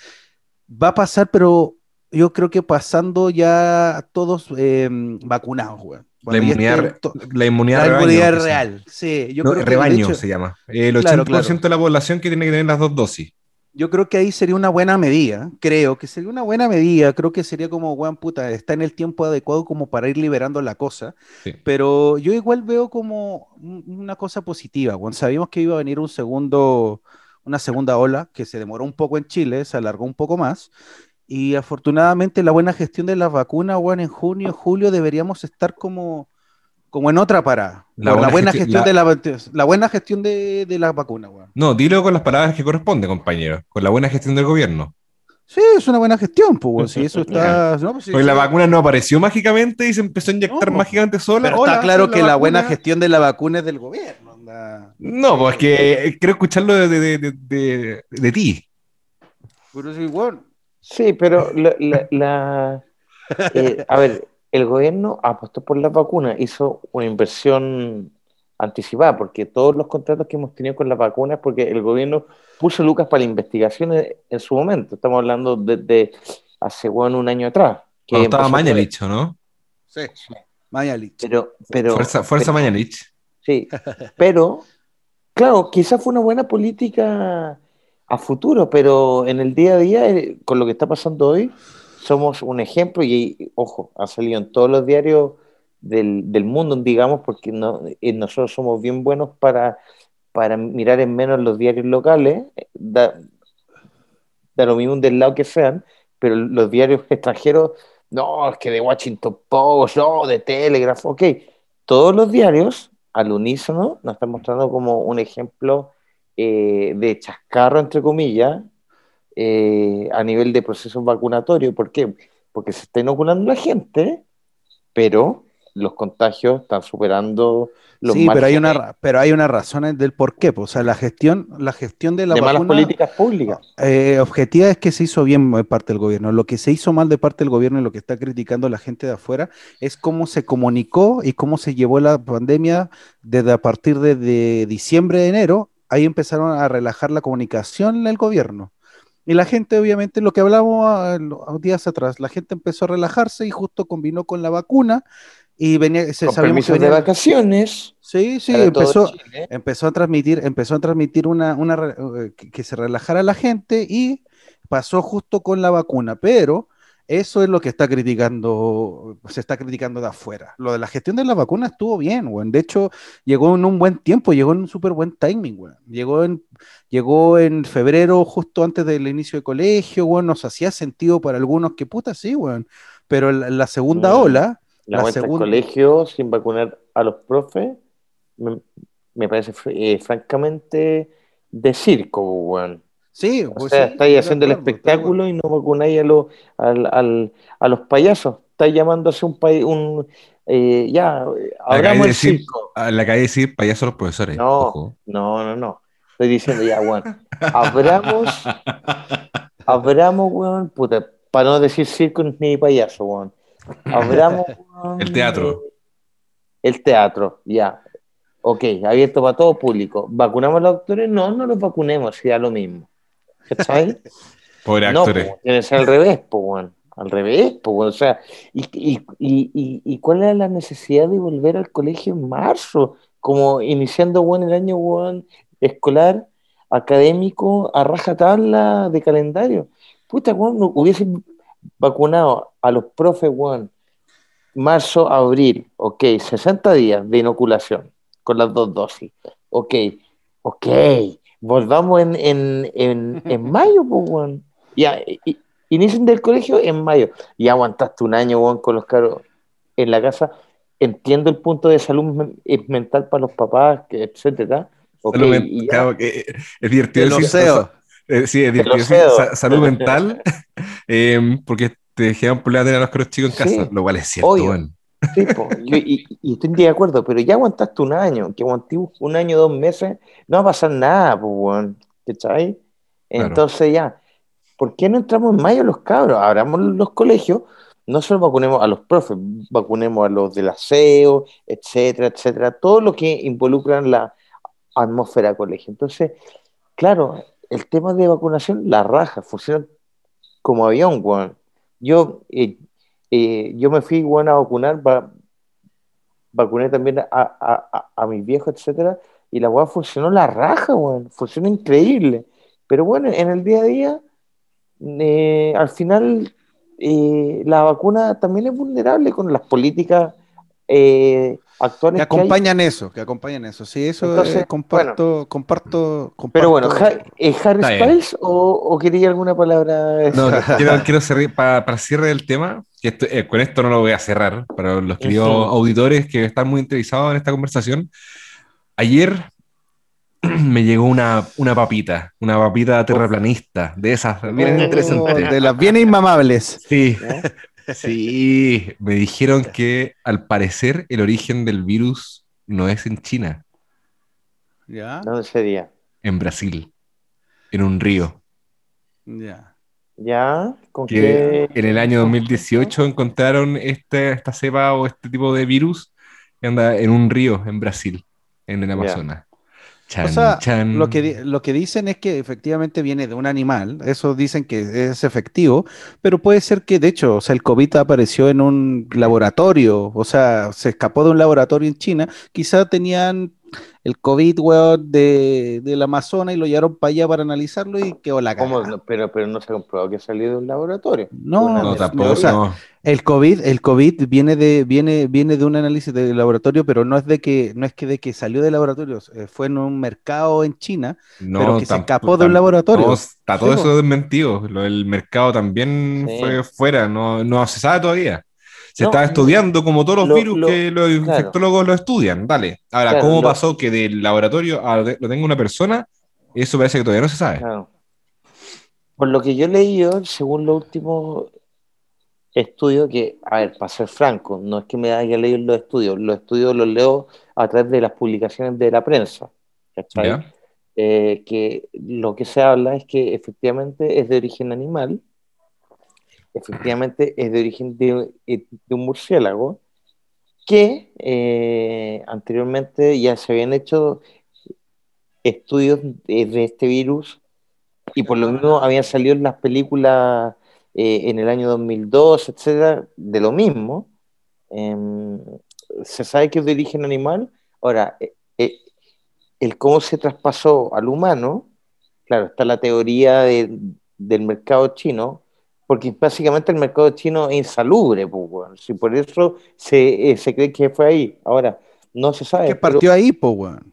Speaker 3: va a pasar, pero yo creo que pasando ya todos eh, vacunados, weón.
Speaker 1: La inmunidad, la inmunidad
Speaker 3: la real, sí. Yo
Speaker 1: no,
Speaker 3: creo que,
Speaker 1: rebaño
Speaker 3: hecho,
Speaker 1: se llama. El 80%
Speaker 3: Claro, claro.
Speaker 1: de la población que tiene que tener las dos dosis.
Speaker 3: Yo creo que ahí sería una buena medida, creo que sería una buena medida, creo que sería como, weón, puta, está en el tiempo adecuado como para ir liberando la cosa,
Speaker 1: Sí.
Speaker 3: pero yo igual veo como un- una cosa positiva, weón, sabíamos que iba a venir un segundo, una segunda ola, que se demoró un poco en Chile, se alargó un poco más, y afortunadamente la buena gestión de las vacunas, weón, en junio, julio deberíamos estar como, como en otra parada,
Speaker 1: La buena
Speaker 3: buena
Speaker 1: gesti-
Speaker 3: gestión
Speaker 1: la-
Speaker 3: de la, la buena gestión de, de las vacunas, weón.
Speaker 1: No, dilo con las palabras que corresponde, compañero. Con la buena gestión del gobierno.
Speaker 3: Sí, es una buena gestión, pues, weón, si eso está... no, pues,
Speaker 1: la vacuna no apareció mágicamente y se empezó a inyectar
Speaker 3: No,
Speaker 1: mágicamente sola.
Speaker 3: Pero
Speaker 1: Hola,
Speaker 3: está claro que la buena gestión de la vacuna es del gobierno. anda.
Speaker 1: No, pues que quiero escucharlo de, de, de, de- ti.
Speaker 3: Pero sí, weón.
Speaker 2: Sí, pero la, la- la- eh, a ver, el gobierno apostó por las vacunas, hizo una inversión anticipada, porque todos los contratos que hemos tenido con las vacunas, porque el gobierno puso lucas para la investigación en, en su momento, estamos hablando desde hace bueno, un año atrás. que
Speaker 1: Cuando estaba Mañalich, ¿o ¿no?
Speaker 3: Sí, Mañalich.
Speaker 2: Pero, pero,
Speaker 1: fuerza fuerza
Speaker 2: pero-
Speaker 1: Mañalich.
Speaker 2: Sí, pero, claro, quizás fue una buena política a futuro, pero en el día a día, eh, con lo que está pasando hoy, somos un ejemplo y, ojo, ha salido en todos los diarios del, del mundo, digamos, porque no, eh, nosotros somos bien buenos para, para mirar en menos los diarios locales, eh, da, da lo mismo del lado que sean, pero los diarios extranjeros, no, es que de Washington Post, no, de Telegraph, ok, todos los diarios al unísono nos están mostrando como un ejemplo eh, de chascarro, entre comillas, eh, a nivel de proceso vacunatorio. ¿Por qué? Porque se está inoculando la gente, pero los contagios están superando los
Speaker 3: Sí, pero hay, una, pero hay una razón del por qué. O sea, la gestión, la gestión de la
Speaker 2: de malas
Speaker 3: vacuna
Speaker 2: políticas públicas.
Speaker 3: eh, objetiva es que se hizo bien de parte del gobierno. Lo que se hizo mal de parte del gobierno y lo que está criticando la gente de afuera es cómo se comunicó y cómo se llevó la pandemia desde a partir de, de diciembre de enero. Ahí empezaron a relajar la comunicación del gobierno. Y la gente, obviamente, lo que hablamos a- a días atrás, la gente empezó a relajarse y justo combinó con la vacuna y venía, se
Speaker 2: Con
Speaker 3: sabíamos que
Speaker 2: permisos de vacaciones.
Speaker 3: Sí, sí, empezó, empezó a transmitir, empezó a transmitir una, una eh, que, que se relajara la gente y pasó justo con la vacuna, pero eso es lo que está criticando, se está criticando de afuera. Lo de la gestión de la vacuna estuvo bien, weón. De hecho, llegó en un buen tiempo, llegó en un súper buen timing, weón. Llegó en, llegó en febrero, justo antes del inicio de colegio, weón. Nos hacía sentido para algunos que puta, sí, weón. Pero la, la segunda ola,
Speaker 2: La,
Speaker 3: La segunda-
Speaker 2: al colegio sin vacunar a los profes me, me parece eh, francamente de circo, weón.
Speaker 3: Sí,
Speaker 2: O
Speaker 3: pues
Speaker 2: sea,
Speaker 3: sí,
Speaker 2: estáis haciendo el
Speaker 3: acuerdo,
Speaker 2: espectáculo y no vacunáis a, los al, al- a los payasos. Estáis llamándose un país, un eh, ya,
Speaker 1: Acabé
Speaker 2: abramos el
Speaker 1: decir,
Speaker 2: circo.
Speaker 1: a la calle de decir payaso a los profesores.
Speaker 2: No,
Speaker 1: Ojo.
Speaker 2: no, no, no. Estoy diciendo ya, weón. Abramos, abramos, weón, puta, para no decir circo ni payaso, weón. Abramos, weón,
Speaker 1: El teatro.
Speaker 2: eh, el teatro, ya. Ok, abierto para todo público. ¿Vacunamos a los actores? No, no los vacunemos, da lo mismo. ¿Cachai?
Speaker 1: Pobre
Speaker 2: No,
Speaker 1: actores.
Speaker 2: pues, tiene que ser al revés, pues, weón. Al revés, pues, weón. O sea, y, y, y, y, cuál era la necesidad de volver al colegio en marzo? Como iniciando, weón, el año, weón, escolar, académico, a rajatabla de calendario. Puta, weón, no hubiesen vacunado a los profes, weón, marzo, abril, ok, 60 días de inoculación con las dos dosis. Ok, ok, volvamos en, en, en, en mayo, pues, weón. Ya, inicien del colegio en mayo. Y aguantaste un año, weón, con los caros en la casa. Entiendo el punto de salud men- eh, mental para los papás, que, etcétera. Ok,
Speaker 1: Salud men-
Speaker 2: y ya.
Speaker 1: claro, que, es divertido
Speaker 3: El
Speaker 1: decir-
Speaker 3: oseo.
Speaker 1: eh, sí, es divertido decir sa- salud mental, eh, porque te dejaban por tener a los caros chicos en
Speaker 2: Sí,
Speaker 1: casa, lo cual es cierto,
Speaker 2: obvio. Sí, po, yo- y, y estoy de acuerdo, pero ya aguantaste un año, que aguanté un año, dos meses, no va a pasar nada, pues, ¿cachai?
Speaker 1: Claro.
Speaker 2: Entonces ya, ¿por qué no entramos en mayo los cabros? Abramos los colegios, no solo vacunemos a los profes, vacunemos a los del aseo, etcétera, etcétera, todo lo que involucra en la atmósfera colegio. Entonces, claro, el tema de vacunación, la raja, funciona como avión, weón. Yo, eh, yo me fui, weón, a vacunar, va- vacuné también a, a, a, mis viejos, etcétera, y la weá funcionó la raja, funcionó increíble. Pero bueno, en el día a día, eh, al final, eh, la vacuna también es vulnerable con las políticas eh, actuales
Speaker 3: Que
Speaker 2: que hay.
Speaker 3: acompañan eso, que acompañan eso. Sí, eso
Speaker 2: Entonces,
Speaker 3: eh, comparto, comparto, comparto.
Speaker 2: Pero bueno, Ja- ¿es Harry
Speaker 1: Está bien.
Speaker 2: Styles o, o quería alguna palabra?
Speaker 1: No, quiero, quiero cerrar, para, para cierre del tema, que esto- eh, con esto no lo voy a cerrar, para los queridos
Speaker 2: Ujú.
Speaker 1: auditores que están muy interesados en esta conversación. Ayer me llegó una, una papita, una papita terraplanista, de esas, bien
Speaker 2: Oh.
Speaker 1: interesantes.
Speaker 3: de las bienes inmamables.
Speaker 1: Sí,
Speaker 2: ¿Ya?
Speaker 1: Sí, me dijeron que al parecer el origen del virus no es en China,
Speaker 3: Ya,
Speaker 2: ¿Dónde sería?
Speaker 1: en Brasil, en un río.
Speaker 3: ya.
Speaker 2: ¿Ya? ¿Con
Speaker 1: que
Speaker 2: qué?
Speaker 1: en el año 2018 encontraron este, esta cepa o este tipo de virus que anda en un río en Brasil, en el
Speaker 2: Ya.
Speaker 1: Amazonas. Chan,
Speaker 3: O sea,
Speaker 1: chan.
Speaker 3: Lo que, lo que dicen es que efectivamente viene de un animal, eso dicen que es efectivo, pero puede ser que de hecho, o sea, el COVID apareció en un laboratorio, o sea, se escapó de un laboratorio en China, quizá tenían el COVID, weón, de, del Amazonas y lo llevaron para allá para analizarlo y quedó la.
Speaker 2: No, pero, pero no se ha comprobado que ha salido de un laboratorio.
Speaker 3: No,
Speaker 1: No, tampoco.
Speaker 3: o sea,
Speaker 1: no.
Speaker 3: El COVID, el COVID viene de, viene, viene de un análisis de laboratorio, pero no es de que, no es que de que salió de laboratorio, eh, fue en un mercado en China,
Speaker 1: No,
Speaker 3: pero que se escapó de un laboratorio.
Speaker 1: no, está todo
Speaker 3: Sí,
Speaker 1: eso desmentido. Lo del mercado también
Speaker 2: Sí.
Speaker 1: fue fuera, no, no se sabe todavía. Se
Speaker 2: No,
Speaker 1: está estudiando como todos los
Speaker 2: lo-
Speaker 1: virus
Speaker 2: lo-
Speaker 1: que los
Speaker 2: claro.
Speaker 1: infectólogos lo estudian. Dale. Ahora,
Speaker 2: Claro,
Speaker 1: ¿cómo
Speaker 2: lo-
Speaker 1: pasó que del laboratorio a lo tenga una persona? Eso parece que todavía no se sabe.
Speaker 2: Claro. Por lo que yo he leído, según los últimos estudios, que, a ver, para ser franco, no es que me haya leído los estudios, los estudios los leo a través de las publicaciones de la prensa, ¿cachai? Eh, que lo que se habla es que efectivamente es de origen animal, efectivamente es de origen de, de un murciélago, que eh, anteriormente ya se habían hecho estudios de, este virus y por lo mismo habían salido en las películas eh, en el año 2002, etcétera, de lo mismo. Em, se sabe que es de origen animal. Ahora, eh, eh, el cómo se traspasó al humano, claro, está la teoría de- del mercado chino, porque básicamente el mercado chino es insalubre, pues, weón. Si por eso se, eh, se cree que fue ahí. Ahora, no se sabe.
Speaker 3: que
Speaker 2: pero-
Speaker 3: partió ahí, po, weón.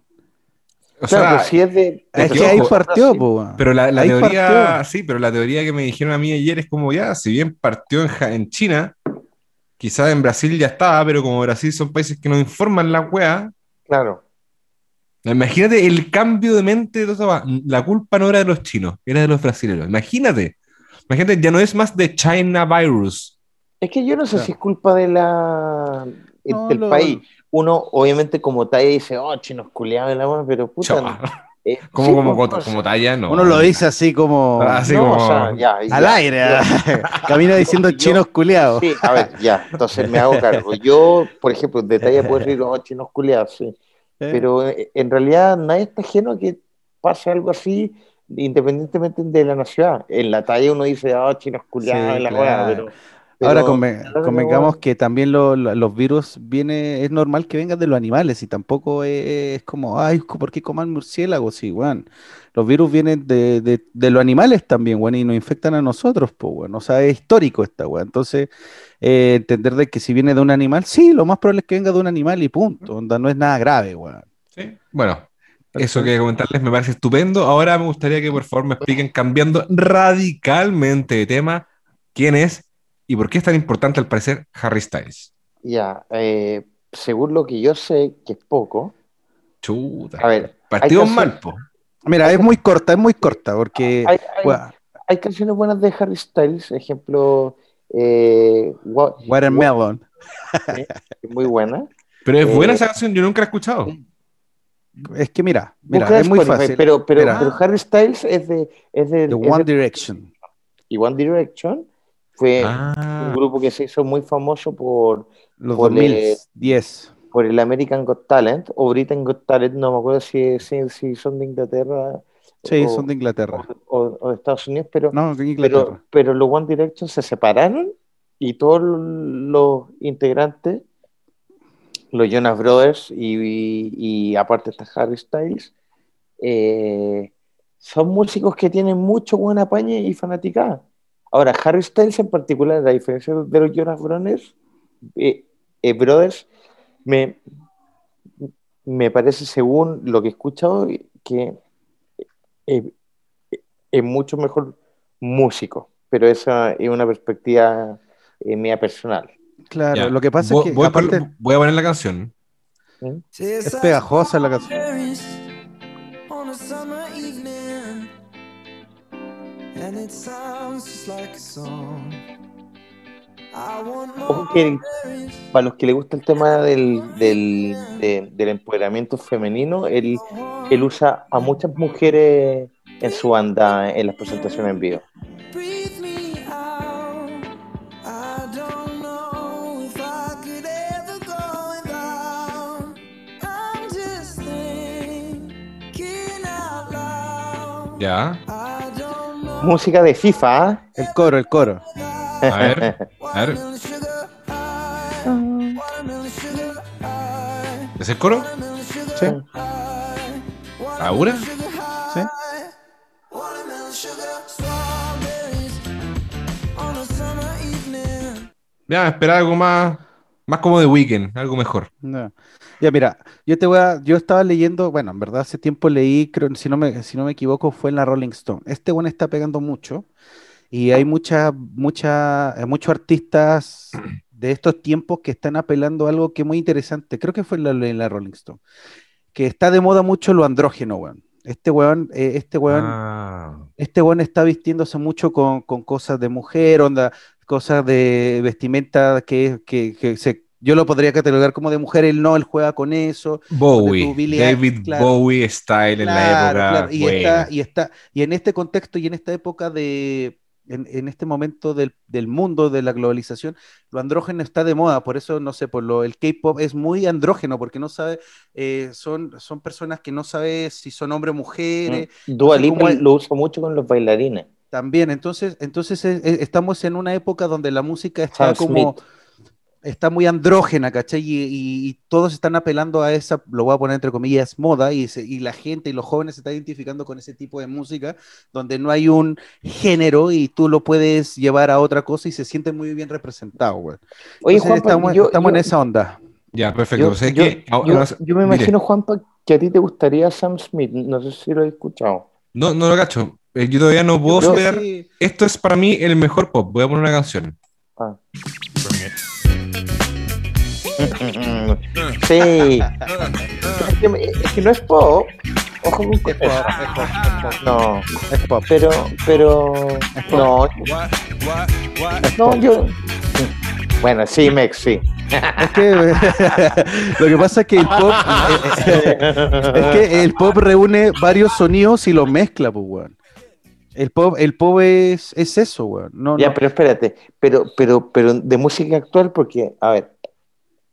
Speaker 1: O
Speaker 2: claro,
Speaker 1: sea,
Speaker 2: si es de.
Speaker 3: Es
Speaker 1: que
Speaker 3: ahí partió, po, weón.
Speaker 1: Pero la, teoría,
Speaker 3: partió.
Speaker 1: sí, pero la teoría que me dijeron a mí ayer es como ya, si bien partió en, China, quizás en Brasil ya estaba, pero como Brasil son países que no informan la weá,
Speaker 2: Claro.
Speaker 1: imagínate el cambio de mente de todo. La culpa no era de los chinos, era de los brasileños. Imagínate. Imagínate, ya no es más de China virus.
Speaker 2: Es que yo no sé
Speaker 3: Claro.
Speaker 2: si es culpa de la
Speaker 3: No,
Speaker 2: del
Speaker 3: lo-
Speaker 2: país. Uno, obviamente, como talla dice, oh, chinos culiados de la mano, pero puta.
Speaker 1: Chava.
Speaker 2: eh,
Speaker 1: Como,
Speaker 2: sí,
Speaker 1: como,
Speaker 2: pues,
Speaker 1: como, como talla, no.
Speaker 3: Uno lo dice así como
Speaker 1: Así
Speaker 2: no,
Speaker 1: como-
Speaker 2: o sea, ya,
Speaker 3: al aire,
Speaker 2: ya.
Speaker 3: camina diciendo
Speaker 2: Yo-
Speaker 3: chinos culiados.
Speaker 2: Sí, a ver, ya, entonces me hago cargo. Yo, por ejemplo, de talla puedo decir, oh, chinos culiados, sí. pero eh, en realidad nadie está ajeno a que pase algo así independientemente de la nación. En la talla uno dice, ah, chinos culiados,
Speaker 3: Sí,
Speaker 2: la
Speaker 3: claro.
Speaker 2: pero, pero-
Speaker 3: Ahora conven- convengamos que también lo- lo- los virus viene, es normal que vengan de los animales y tampoco es, es como, ay, ¿por qué coman murciélagos? Sí, weón. Los virus vienen de, de- de los animales también, weón, y nos infectan a nosotros, pues, weón. O sea, es histórico esta, weón. Entonces, eh, entender de que si viene de un animal, sí, lo más probable es que venga de un animal y punto. Onda, no es nada grave, weón.
Speaker 1: Sí. Bueno, eso que comentarles me parece estupendo. Ahora me gustaría que por favor me expliquen, cambiando radicalmente de tema, quién es y por qué es tan importante al parecer Harry Styles.
Speaker 2: Ya, eh, según lo que yo sé, que es poco,
Speaker 1: Chuta.
Speaker 2: a ver,
Speaker 1: Partimos
Speaker 2: hay
Speaker 1: mal, po.
Speaker 3: Mira, es muy corta, es muy corta, porque,
Speaker 2: hay, hay-
Speaker 3: weón,
Speaker 2: hay canciones buenas de Harry Styles, ejemplo, eh, Wa-
Speaker 3: Watermelon.
Speaker 2: Wa- es muy buena.
Speaker 1: Pero es
Speaker 2: Eh,
Speaker 1: buena esa canción, yo nunca la he escuchado.
Speaker 3: Es que mira, mira,
Speaker 2: Busca
Speaker 3: es muy
Speaker 2: Spotify,
Speaker 3: fácil.
Speaker 2: Pero, pero, pero Harry Styles es de, es de,
Speaker 3: The
Speaker 2: es
Speaker 3: One
Speaker 2: de-
Speaker 3: Direction.
Speaker 2: y One Direction fue
Speaker 1: Ah,
Speaker 2: un grupo que se hizo muy famoso por,
Speaker 3: Los
Speaker 2: Por,
Speaker 3: 2010.
Speaker 2: por el American Got Talent o Britain Got Talent, no me acuerdo si, si, si son de Inglaterra
Speaker 3: Sí,
Speaker 2: o,
Speaker 3: son de Inglaterra.
Speaker 2: o- o de Estados Unidos, pero,
Speaker 3: No, de Inglaterra.
Speaker 2: pero, pero los One Direction se separaron y todos los integrantes, los Jonas Brothers y, aparte está Harry Styles, eh, son músicos que tienen mucho buena paña y fanaticada. Ahora, Harry Styles en particular, a diferencia de los Jonas Brothers, eh, eh, Brothers, me, me parece, según lo que he escuchado, que es mucho mejor músico, pero esa es una perspectiva mía personal.
Speaker 3: Claro,
Speaker 1: ya.
Speaker 3: lo que pasa
Speaker 1: Voy-
Speaker 3: es que
Speaker 1: voy,
Speaker 3: aparte
Speaker 1: por- voy a poner la canción.
Speaker 3: es pegajosa la canción.
Speaker 2: Ojo que para los que les gusta el tema del, del, de- del empoderamiento femenino, él, él usa a muchas mujeres en su banda en las presentaciones en vivo.
Speaker 1: Ya.
Speaker 2: Música de FIFA, ¿ah?
Speaker 3: El coro, el coro.
Speaker 1: A ver. A ver. ¿Es el coro?
Speaker 3: Sí.
Speaker 1: ¿Ahora?
Speaker 3: Sí.
Speaker 1: Ya, esperar algo más, más como de Weekend, algo mejor.
Speaker 3: No. Ya, mira, yo te voy a, yo estaba leyendo, bueno, en verdad hace tiempo leí, creo, si no me, si no me equivoco, fue en la Rolling Stone. Este bueno está pegando mucho y hay muchas, muchas, eh, muchos artistas de estos tiempos que están apelando a algo que es muy interesante. Creo que fue en la, en la Rolling Stone, que está de moda mucho lo andrógeno, weón. Este weón, eh, este weón,
Speaker 1: Ah,
Speaker 3: este weón está vistiéndose mucho con, con cosas de mujer, onda, cosas de vestimenta que, que, que se, yo lo podría catalogar como de mujer, él no, él juega con eso.
Speaker 1: Bowie,
Speaker 3: tú,
Speaker 1: David
Speaker 3: claro.
Speaker 1: Bowie style en la época.
Speaker 3: claro, Y,
Speaker 1: buena.
Speaker 3: está, y, está, y en este contexto y en esta época de, en, en este momento del, del mundo de la globalización, lo andrógeno está de moda, por eso, no sé, por lo, el K-pop es muy andrógeno, porque no sabe, eh, son, son personas que no sabe si son hombres o mujeres,
Speaker 2: Dua
Speaker 3: sé
Speaker 2: Lipa
Speaker 3: cómo es.
Speaker 2: lo usa mucho con los bailarines.
Speaker 3: También, entonces, entonces eh, eh, estamos en una época donde la música está
Speaker 2: Sam
Speaker 3: como,
Speaker 2: Smith.
Speaker 3: está muy andrógena, ¿cachai? Y, y- y todos están apelando a esa, lo voy a poner entre comillas, moda, y, se- y la gente y los jóvenes se están identificando con ese tipo de música, donde no hay un género y tú lo puedes llevar a otra cosa y se siente muy bien representado, güey.
Speaker 2: Oye, Juanpa,
Speaker 3: estamos,
Speaker 2: yo,
Speaker 3: estamos
Speaker 2: yo-
Speaker 3: en esa onda.
Speaker 1: Ya, perfecto.
Speaker 2: yo-
Speaker 1: es
Speaker 2: yo-
Speaker 1: que-
Speaker 2: yo- yo me imagino, Juanpa, que a ti te gustaría Sam Smith. No sé si lo he escuchado.
Speaker 1: No, no lo cacho. Eh, Yo todavía no puedo superar.
Speaker 3: Sí,
Speaker 1: Esto es para mí el mejor pop. Voy a poner una canción.
Speaker 2: Ah. Sí. es, que, es que no es pop. Ojo con que
Speaker 3: es pop, es pop, es pop,
Speaker 2: No,
Speaker 3: es pop.
Speaker 2: pero, pero, no, no, yo. Bueno, sí, Mex, sí.
Speaker 3: Es que lo que pasa es que el pop es que el pop reúne varios sonidos y los mezcla, pues, weón. El pop, el pop es, es eso, weón. No,
Speaker 2: Ya,
Speaker 3: no.
Speaker 2: pero espérate, pero, pero, pero de música actual, porque, a ver,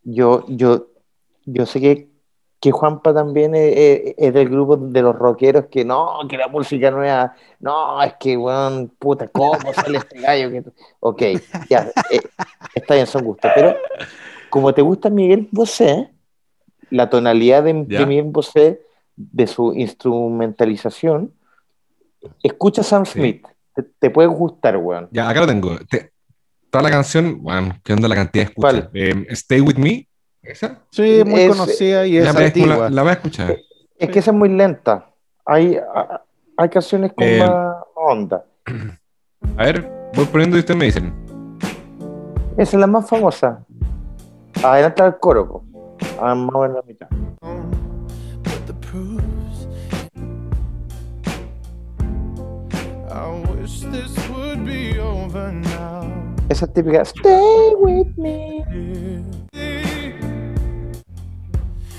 Speaker 2: yo, yo, yo sé que que Juanpa también es, es- es del grupo de los rockeros que no, que la música nueva, no, es que, weón, puta, ¿cómo sale este gallo? Que... Ok, ya, eh, está bien, son gustos, pero como te gusta Miguel Bosé, la tonalidad de, de Miguel Bosé, de su instrumentalización, escucha Sam
Speaker 1: Sí.
Speaker 2: Smith, te, te puede gustar, weón.
Speaker 1: Ya, acá lo tengo. Te- toda la canción, bueno, ¿qué onda la cantidad de escuchas? Eh, Stay With Me, ¿esa?
Speaker 3: Sí, muy
Speaker 2: Es-
Speaker 3: conocida y es
Speaker 1: La, voy a- la, la voy a escuchar.
Speaker 2: Es que esa es muy lenta. Hay, hay canciones con
Speaker 1: Eh,
Speaker 2: más onda.
Speaker 1: A ver, voy poniendo y ustedes me dicen.
Speaker 2: Esa es la más famosa. Adelanta el coro, po. Ah, menos la mitad. Esa es típica. Stay with me.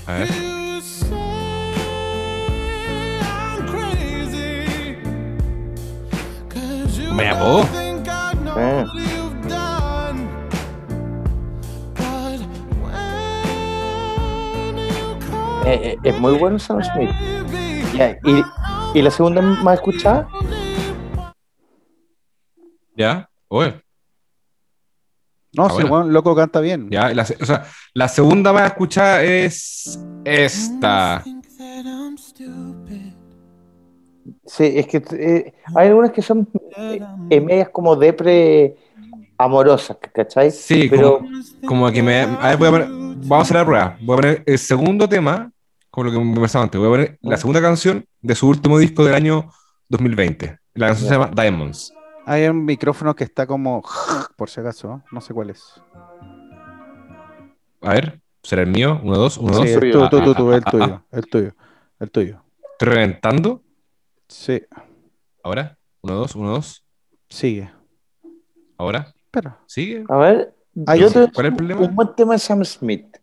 Speaker 1: A ver. Me
Speaker 4: know
Speaker 2: Eh. Eh, eh, es muy bueno Sam Smith. Ya, y, y la segunda más escuchada,
Speaker 1: ¿Ya? Oye,
Speaker 3: No,
Speaker 1: Ah,
Speaker 3: si el loco canta bien.
Speaker 1: ya. La, o sea, la segunda más escuchada es esta.
Speaker 2: sí, es que eh, hay algunas que son eh, eh, medias como depre amorosas, ¿cachai?
Speaker 1: Sí,
Speaker 2: Pero
Speaker 1: como, como que me. A ver, voy a poner, vamos a hacer la prueba. Voy a poner el segundo tema, como lo que me pasaba antes. Voy a poner la segunda canción de su último disco del año 2020. La canción se llama Diamonds.
Speaker 3: Hay un micrófono que está como, por si acaso, no sé cuál es.
Speaker 1: A ver, ¿será el mío? Uno, dos, uno,
Speaker 3: Sí,
Speaker 1: dos.
Speaker 3: el tú, tú, tú, tú, el
Speaker 1: Ah, ah,
Speaker 3: tuyo, el tuyo, el tuyo.
Speaker 1: Estoy reventando.
Speaker 3: Sí,
Speaker 1: Ahora, uno, dos, uno, dos.
Speaker 3: sigue.
Speaker 1: Ahora,
Speaker 3: Espera.
Speaker 1: sigue.
Speaker 2: a ver,
Speaker 3: sí.
Speaker 2: te
Speaker 1: ¿Cuál es el problema?
Speaker 2: un buen tema de Sam Smith.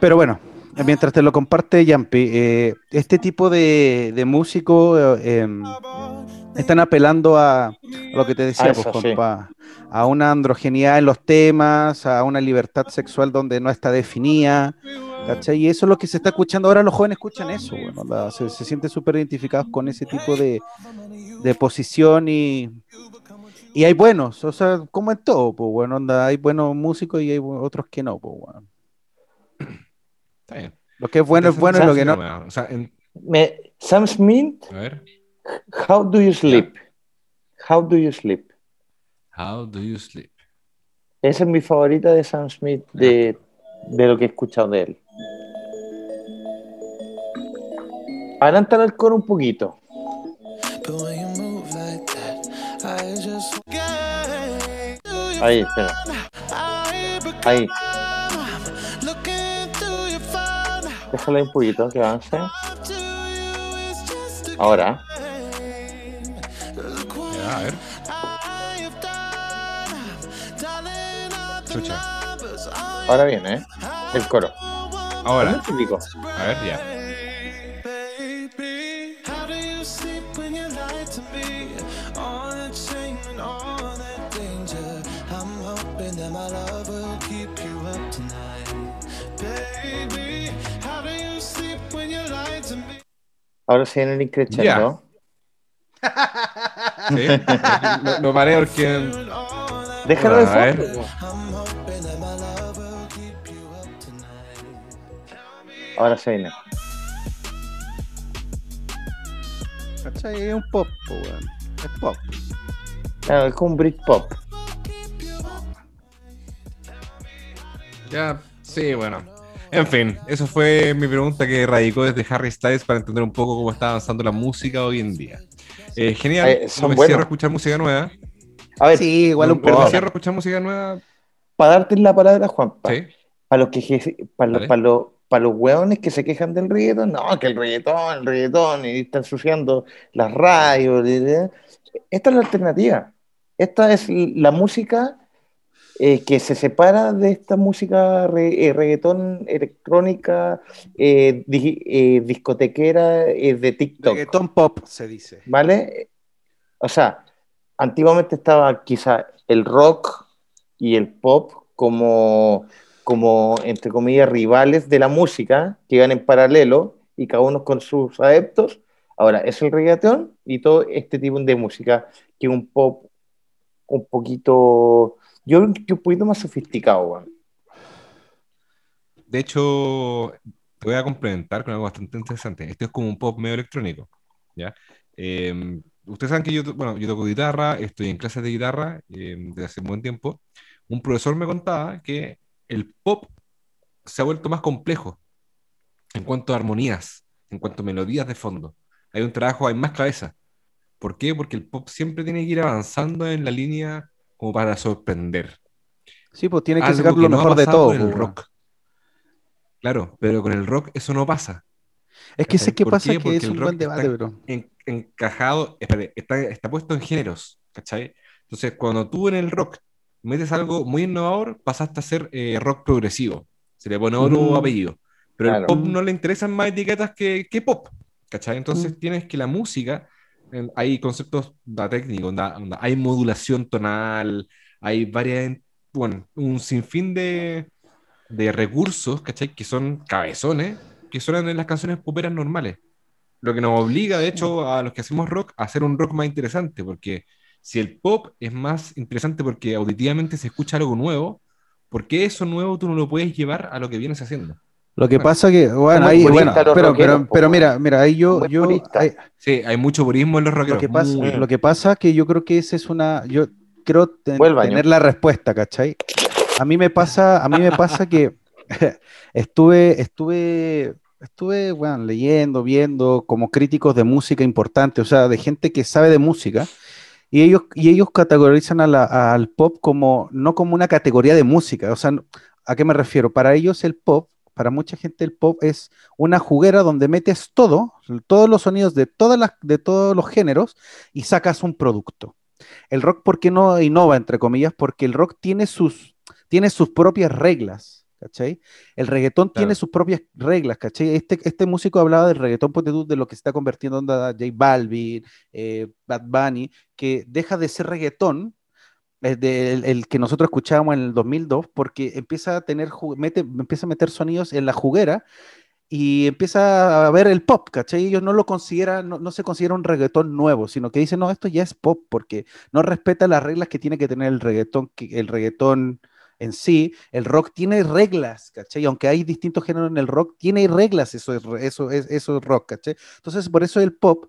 Speaker 3: Pero bueno, mientras te lo comparte Yampi, eh, este tipo de, de músico eh, em, están apelando a, a lo que te decía,
Speaker 2: A
Speaker 3: pues,
Speaker 2: eso, sí.
Speaker 3: compa, a una androgeneidad en los temas, a una libertad sexual donde no está definida, ¿cachai? Y eso es lo que se está escuchando ahora, los jóvenes escuchan eso, bueno, la- se, se sienten súper identificados con ese tipo de, de posición y, y hay buenos, o sea, como en todo, pues bueno, onda, hay buenos músicos y hay otros que no, pues bueno.
Speaker 1: Está bien.
Speaker 3: Lo que es bueno es bueno y lo que no.
Speaker 1: O sea, en-
Speaker 2: Me- Sam Smith,
Speaker 1: a ver.
Speaker 2: How Do You Sleep? How Do You Sleep?
Speaker 1: How do you sleep?
Speaker 2: Esa es mi favorita de Sam Smith, de, de lo que he escuchado de él. Adelantar el coro un poquito. Ahí, espera. Ahí. Déjale un poquito que avance. Ahora.
Speaker 4: How do you sleep when you lie to me?
Speaker 2: Ahora se viene el.
Speaker 1: Sí. Lo, lo paré porque.
Speaker 4: And all that
Speaker 2: Déjalo de
Speaker 1: A ver.
Speaker 2: fondo. Ahora se viene.
Speaker 3: ¿Cachai? Es un pop, po, weón. Es pop.
Speaker 2: Claro, es como un Britpop.
Speaker 1: Ya, sí, bueno. En fin, eso fue mi pregunta que radicó desde Harry Styles para entender un poco cómo está avanzando la música hoy en día. Eh, genial,
Speaker 2: Eh, son
Speaker 1: no me
Speaker 2: buenos.
Speaker 1: cierro a escuchar música nueva.
Speaker 2: A ver,
Speaker 3: Sí, igual un
Speaker 1: pero
Speaker 3: poco.
Speaker 1: me cierro a escuchar música nueva.
Speaker 2: para darte la palabra, Juanpa.
Speaker 1: Sí.
Speaker 2: Para los que para los,
Speaker 1: Dale.
Speaker 2: para los, para los hueones que se quejan del reggaetón, no, que el reggaetón, el reggaetón, y están ensuciando las radios. Esta es la alternativa. Esta es la música eh, que se separa de esta música re- eh, reggaetón electrónica, eh, di- eh, discotequera de TikTok.
Speaker 3: Reggaetón pop, se dice.
Speaker 2: ¿Vale? O sea, antiguamente estaba quizá el rock y el pop como como, entre comillas, rivales de la música, que van en paralelo y cada uno con sus adeptos. Ahora, es el reggaetón y todo este tipo de música, que es un pop un poquito, yo que un poquito más sofisticado, weón.
Speaker 1: De hecho, te voy a complementar con algo bastante interesante. Esto es como un pop medio electrónico, ¿ya? Eh, ustedes saben que yo, bueno, yo toco guitarra, estoy en clases de guitarra eh, desde hace un buen tiempo. Un profesor me contaba que el pop se ha vuelto más complejo en cuanto a armonías, en cuanto a melodías de fondo. Hay un trabajo, hay más cabeza. ¿Por qué? Porque el pop siempre tiene que ir avanzando en la línea como para sorprender.
Speaker 3: Sí, pues tiene que
Speaker 1: Algo
Speaker 3: sacar
Speaker 1: que
Speaker 3: lo
Speaker 1: no
Speaker 3: mejor de todo.
Speaker 1: con el
Speaker 3: pues,
Speaker 1: rock. Claro, pero con el rock eso no pasa.
Speaker 3: Es que sé qué
Speaker 1: ¿Por
Speaker 3: pasa
Speaker 1: qué?
Speaker 3: que
Speaker 1: Porque
Speaker 3: es un buen debate,
Speaker 1: está
Speaker 3: bro.
Speaker 1: en- encajado, está, está puesto en géneros, ¿cachai? Entonces, cuando tú en el rock metes algo muy innovador, pasaste a ser eh, rock progresivo. Se le pone otro
Speaker 3: Mm.
Speaker 1: apellido. Pero
Speaker 2: Claro.
Speaker 1: pop no le interesan más etiquetas que, que pop, ¿cachai? Entonces
Speaker 3: Mm.
Speaker 1: tienes que la música, eh, hay conceptos da onda- onda, hay modulación tonal, hay varias, bueno, un sinfín de, de recursos, ¿cachai? Que son cabezones, que suenan en las canciones poperas normales. Lo que nos obliga, de hecho, a los que hacemos rock a hacer un rock más interesante, porque si el pop es más interesante porque auditivamente se escucha algo nuevo, ¿por qué eso nuevo tú no lo puedes llevar a lo que vienes haciendo?
Speaker 3: Lo que
Speaker 1: Bueno.
Speaker 3: pasa que, bueno, ahí, bueno, pero, pero, mira, mira, ahí yo, yo, ahí-
Speaker 1: Sí, hay mucho purismo en los
Speaker 3: lo
Speaker 1: rockeros.
Speaker 3: que pasa,
Speaker 1: muy-
Speaker 3: lo que pasa que yo creo que esa es una, yo creo ten- tener la respuesta, ¿cachai? A mí me pasa, a mí me pasa que estuve, estuve, estuve, bueno, leyendo, viendo como críticos de música importante, o sea, de gente que sabe de música, y ellos, y ellos categorizan al pop como, no como una categoría de música, o sea, ¿a qué me refiero? Para ellos el pop, para mucha gente el pop es una juguera donde metes todo, todos los sonidos de, todas de todos los géneros y sacas un producto. El rock, ¿por qué no innova, entre comillas? Porque el rock tiene sus, tiene sus propias reglas, ¿cachai? El reggaetón tiene sus propias reglas, ¿cachai? Este, este músico hablaba del reggaetón, tú, de lo que se está convirtiendo en J Balvin, eh, Bad Bunny, que deja de ser reggaetón, el, de- el- el que nosotros escuchábamos en el 2002, porque empieza a tener, mete, empieza a meter sonidos en la juguera y empieza a ver el pop, ¿cachai? Ellos no lo consideran, no, no se considera un reggaetón nuevo, sino que dicen, no, esto ya es pop, porque no respeta las reglas que tiene que tener el reggaetón, el reggaetón en sí. El rock tiene reglas, ¿cachai? Aunque hay distintos géneros en el rock, tiene reglas, eso es, eso es, eso es rock, ¿cachai? Entonces, por eso el pop,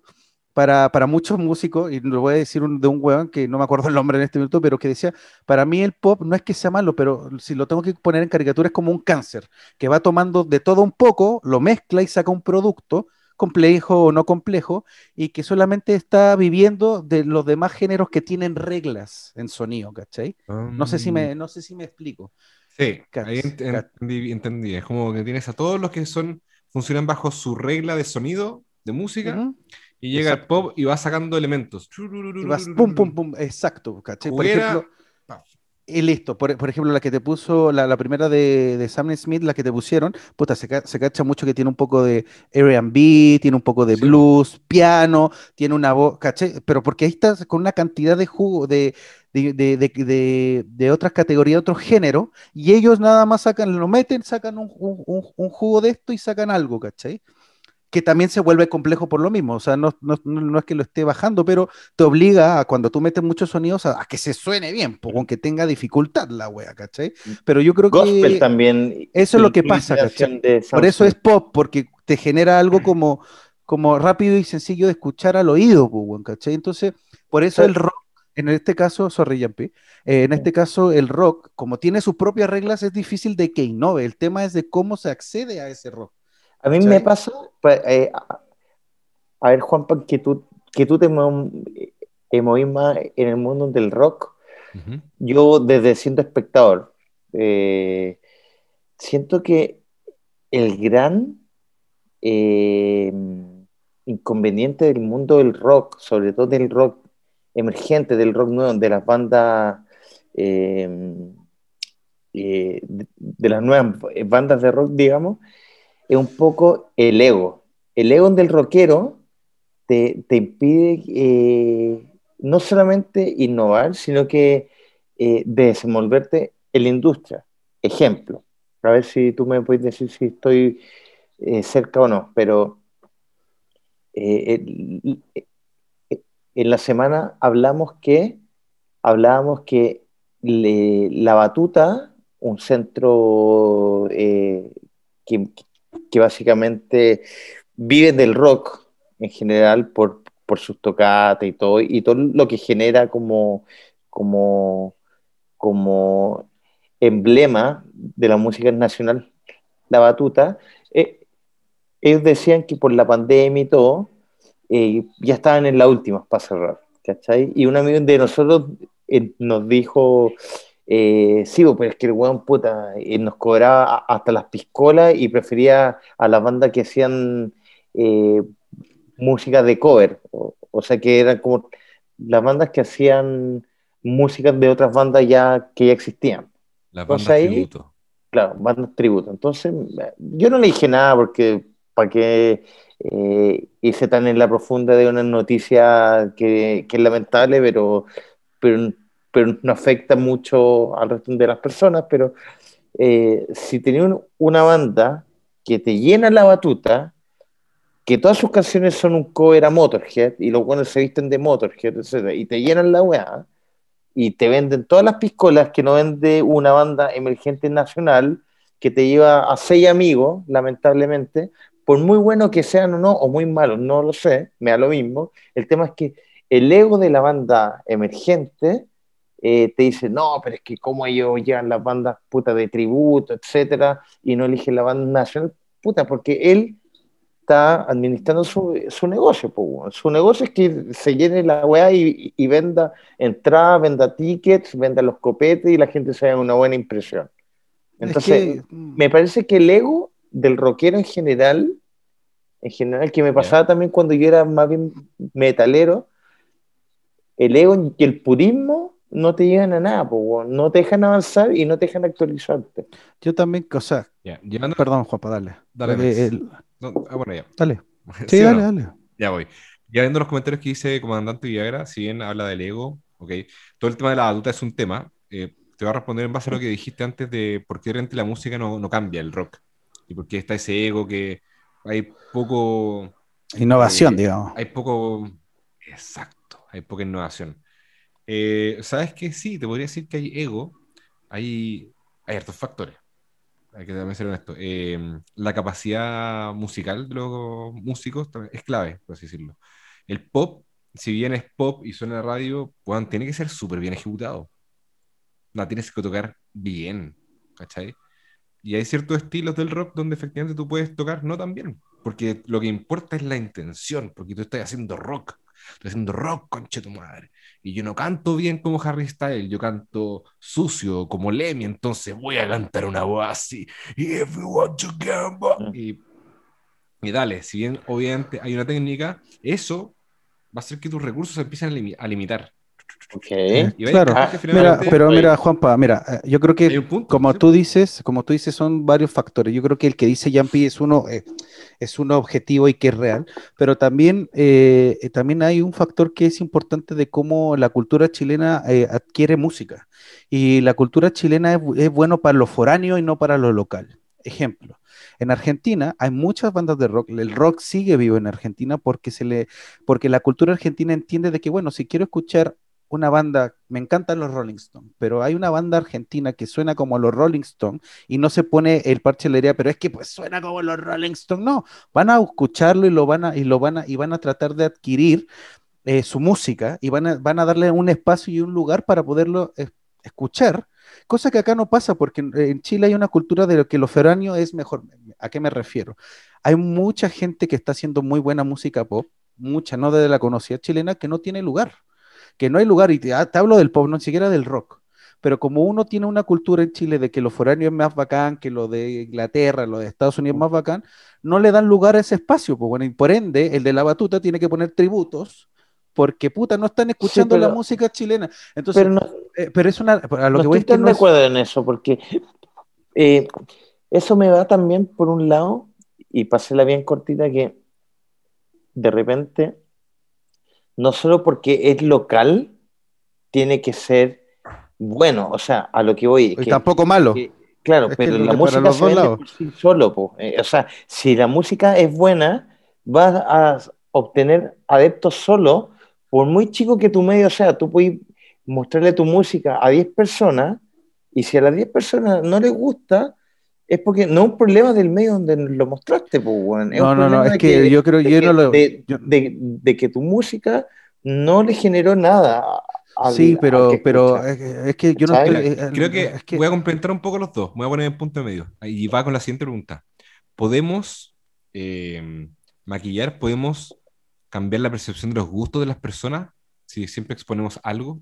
Speaker 3: para, para muchos músicos, y lo voy a decir un- de un huevón que no me acuerdo el nombre en este minuto, pero que decía, para mí el pop no es que sea malo, pero si lo tengo que poner en caricatura es como un cáncer, que va tomando de todo un poco, lo mezcla y saca un producto complejo o no complejo, y que solamente está viviendo de los demás géneros que tienen reglas en sonido, ¿cachai? No sé si me, no sé si me explico.
Speaker 1: Sí,
Speaker 3: Cats,
Speaker 1: ahí ent-
Speaker 3: cats.
Speaker 1: entendí, entendí. Es como que tienes a todos los que son funcionan bajo su regla de sonido, de música,
Speaker 3: Ujú.
Speaker 1: y llega el
Speaker 3: Exacto.
Speaker 1: pop y va sacando elementos.
Speaker 3: Y vas pum, pum, pum, exacto, ¿cachai? Por
Speaker 1: Juguera,
Speaker 3: ejemplo,
Speaker 1: paf.
Speaker 3: Y listo, por, por ejemplo, la que te puso, la, la primera de, de Sam Smith, la que te pusieron, puta, se, se cacha mucho que tiene un poco de R&B, tiene un poco de
Speaker 1: Sí.
Speaker 3: blues, piano, tiene una voz, ¿cachai? Pero porque ahí estás con una cantidad de jugo, de, de, de, de, de- de otras categorías, otros géneros, y ellos nada más sacan, lo meten, sacan un, un- un- un jugo de esto y sacan algo, ¿cachai? Que también se vuelve complejo por lo mismo, o sea, no, no, no- es que lo esté bajando, pero te obliga a cuando tú metes muchos sonidos a, a que se suene bien, pues, aunque tenga dificultad la wea, ¿cachai? Pero yo creo
Speaker 2: Gospel
Speaker 3: que
Speaker 2: también.
Speaker 3: eso es lo que pasa, ¿cachai? por eso es pop, porque te genera algo como, como rápido y sencillo de escuchar al oído, ¿cachai? Entonces, por eso el rock, en este caso, sorry, Yampi, eh, en este caso el rock, como tiene sus propias reglas, es difícil de que innove, el tema es de cómo se accede a ese rock.
Speaker 2: A mí me pasa, pa- eh, a, ver, Juanpa, que tú, que tú te eh, movís más en el mundo del rock. Yo, desde siendo espectador, eh, siento que el gran eh, inconveniente del mundo del rock, sobre todo del rock emergente, del rock nuevo, de las bandas, eh, de, de las nuevas bandas de rock, digamos, es un poco el ego. El ego del rockero te, te impide eh, no solamente innovar, sino que eh, desenvolverte en la industria. Ejemplo, A ver si tú me puedes decir si estoy eh, cerca o no, pero en la semana hablamos que hablábamos que la Batuta, un centro que, que básicamente vive del rock en general por, por sus tocatas y todo, y todo lo que genera como, como, como emblema de la música nacional, la batuta, eh, ellos decían que por la pandemia y todo, eh, ya estaban en las últimas para cerrar. Y un amigo de nosotros eh, nos dijo, eh, sí, pues es que el weón puta eh, nos cobraba hasta las piscolas y prefería a las bandas que hacían eh, música de cover, o, o sea que eran como las bandas que hacían música de otras bandas ya que ya existían.
Speaker 1: Las
Speaker 2: Entonces
Speaker 1: bandas
Speaker 2: ahí-
Speaker 1: tributo.
Speaker 2: Claro, bandas tributo. Entonces, yo no le dije nada porque para qué eh, hice tan en la profunda de una noticia que, que es lamentable, pero, pero, pero no afecta mucho al resto de las personas. Pero eh, si tenía un- una banda que te llena la batuta, que todas sus canciones son un cover a Motorhead y los buenos se visten de Motorhead, etcétera, y te llenan la weá y te venden todas las piscolas que no vende una banda emergente nacional que te lleva a seis amigos, lamentablemente, por muy bueno que sean o no, o muy malos, no lo sé, me da lo mismo. El tema es que el ego de la banda emergente eh, te dice, no, pero es que cómo ellos llevan las bandas puta de tributo, etcétera, y no eligen la banda nacional, puta, porque él está administrando su, su negocio, po, su negocio es que se llene la weá y, y venda entradas, venda tickets, venda los copetes y la gente se haga una buena impresión. Entonces,
Speaker 3: Es que, mm,
Speaker 2: me parece que el ego del rockero en general, en general, que me pasaba también cuando yo era más bien metalero, el ego y el purismo no te llevan a nada, po, weón. no te dejan avanzar y no te dejan actualizarte.
Speaker 3: yo también, o sea,
Speaker 1: llevando-
Speaker 3: perdón, Juanpa, dale.
Speaker 1: Dale,
Speaker 3: Dale, el-
Speaker 1: no, ah, bueno, ya.
Speaker 3: dale.
Speaker 1: ¿Sí
Speaker 3: dale,
Speaker 1: no?
Speaker 3: dale.
Speaker 1: Ya voy. Ya viendo los comentarios que dice Comandante Villagra, si bien habla del ego, ok, todo el tema de la batuta es un tema. eh, te voy a responder en base a lo que dijiste antes de por qué realmente la música no, no cambia, el rock. Y por qué está ese ego que hay poco.
Speaker 3: Innovación,
Speaker 1: Eh,
Speaker 3: digamos.
Speaker 1: Hay poco. Exacto, hay poca innovación. Eh, ¿Sabes qué? Sí, te podría decir que hay ego. Hay, hay factores. Hay que ser honesto. Eh, la capacidad musical de los músicos es clave, por así decirlo. El pop, si bien es pop y suena en la radio, tiene que ser súper bien ejecutado. La tienes que tocar bien, ¿cachai? Y hay ciertos estilos del rock donde efectivamente tú puedes tocar no tan bien, porque lo que importa es la intención, porque tú estás haciendo rock, estoy haciendo rock, conche tu madre. Y yo no canto bien como Harry Styles, yo canto sucio como Lemmy, entonces voy a cantar una voz así. If you want to gamble. Y, y dale, si bien obviamente hay una técnica, eso va a hacer que tus recursos se empiecen a, limi- a limitar.
Speaker 2: Ok.
Speaker 1: Y vaya a
Speaker 3: Claro.
Speaker 2: Ah,
Speaker 3: Mira, pero
Speaker 2: Oye.
Speaker 3: mira, Juanpa, mira, eh, yo creo que
Speaker 1: un punto.
Speaker 3: como
Speaker 1: ¿sí?
Speaker 3: tú dices, como tú dices, son varios factores. Yo creo que el que dice Yampi es uno, eh, es uno objetivo y que es real, pero también, eh, eh, también hay un factor que es importante de cómo la cultura chilena eh, adquiere música. Y la cultura chilena es, es bueno para lo foráneo y no para lo local. Ejemplo, en Argentina hay muchas bandas de rock. El rock sigue vivo en Argentina porque se le, porque la cultura argentina entiende de que, bueno, si quiero escuchar una banda, me encantan los Rolling Stones, pero hay una banda argentina que suena como los Rolling Stones y no se pone el parche pero es que pues suena como los Rolling Stones, no, van a escucharlo y lo van a, y lo van a, y van a tratar de adquirir eh, su música y van a, van a darle un espacio y un lugar para poderlo eh, escuchar, cosa que acá no pasa porque en, en Chile hay una cultura de lo que lo foráneo es mejor. ¿A qué me refiero? Hay mucha gente que está haciendo muy buena música pop, mucha, no de la conocida chilena, que no tiene lugar que no hay lugar, y te, ah, te hablo del pop, no siquiera del rock. Pero como uno tiene una cultura en Chile de que lo foráneo es más bacán, que lo de Inglaterra, lo de Estados Unidos es más bacán, no le dan lugar a ese espacio. Pues bueno, y por ende, el de la batuta tiene que poner tributos, porque puta, no están escuchando
Speaker 2: pero-
Speaker 3: la música chilena. Entonces,
Speaker 2: Pero no,
Speaker 3: pero es una. A lo
Speaker 2: no
Speaker 3: que voy
Speaker 2: estoy tan
Speaker 3: no
Speaker 2: de
Speaker 3: es-
Speaker 2: acuerdo en eso, porque eh, eso me va también por un lado, y pasé bien cortita, que de repente, no solo porque es local, tiene que ser bueno, o sea, a lo que voy.
Speaker 3: y
Speaker 2: que-
Speaker 3: tampoco malo.
Speaker 2: que- Claro,
Speaker 3: Es
Speaker 2: pero la música se
Speaker 3: dos
Speaker 2: vende
Speaker 3: lados.
Speaker 2: por sí solo, po. Eh, o sea, si la música es buena, vas a obtener adeptos solo, por muy chico que tu medio sea, tú puedes mostrarle tu música a 10 personas, y si a las 10 personas no les gusta, es porque no es un problema del medio donde lo mostraste, po, weón. Es
Speaker 3: No,
Speaker 2: un
Speaker 3: no, no, es que yo creo- yo
Speaker 2: que-
Speaker 3: no lo-
Speaker 2: de,
Speaker 3: yo-
Speaker 2: de- de que tu música no le generó nada al-
Speaker 3: Sí,
Speaker 2: al
Speaker 3: pero,
Speaker 2: que
Speaker 3: pero es, es que yo no eh,
Speaker 1: creo que,
Speaker 3: es que-
Speaker 1: voy a complementar un poco los dos. Voy a poner en punto de medio. Y va con la siguiente pregunta. ¿Podemos eh, maquillar? ¿Podemos cambiar la percepción de los gustos de las personas si siempre exponemos algo?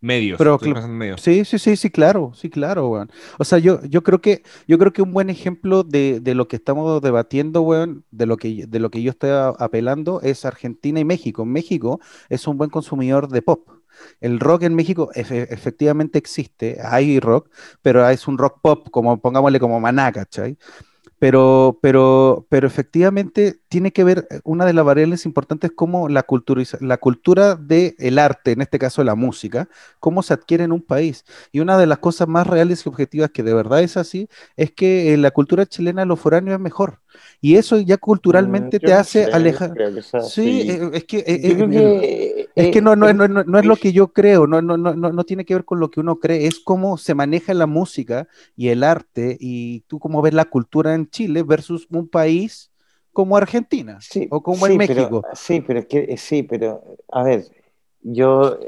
Speaker 1: Medios.
Speaker 3: Pero
Speaker 1: en medios.
Speaker 3: Sí, sí, sí, sí, claro, sí, claro, weón. O sea, yo, yo creo que, yo creo que un buen ejemplo de, de lo que estamos debatiendo, weón, de lo que, de lo que yo estoy apelando es Argentina y México. México es un buen consumidor de pop. El rock en México efe- efectivamente existe, hay rock, pero es un rock pop, como pongámosle como maná, ¿cachai? Pero, pero, pero efectivamente tiene que ver, eh, una de las variables importantes como la, la cultura del arte, en este caso la música, cómo se adquiere en un país. Y una de las cosas más reales y objetivas que de verdad es así, es que eh, la cultura chilena, lo foráneo es mejor. Y eso ya culturalmente
Speaker 2: Mm, yo
Speaker 3: te hace alejar.
Speaker 2: sea
Speaker 3: Sí, eh, es que, eh, eh,
Speaker 2: que,
Speaker 3: es que no, no, no, no, no es lo que yo creo, no, no, no, no, no tiene que ver con lo que uno cree, es cómo se maneja la música y el arte y tú cómo ves la cultura en Chile versus un país como Argentina
Speaker 2: Sí,
Speaker 3: o como
Speaker 2: sí,
Speaker 3: en
Speaker 2: pero-
Speaker 3: México.
Speaker 2: sí, pero es que sí, pero a ver, yo,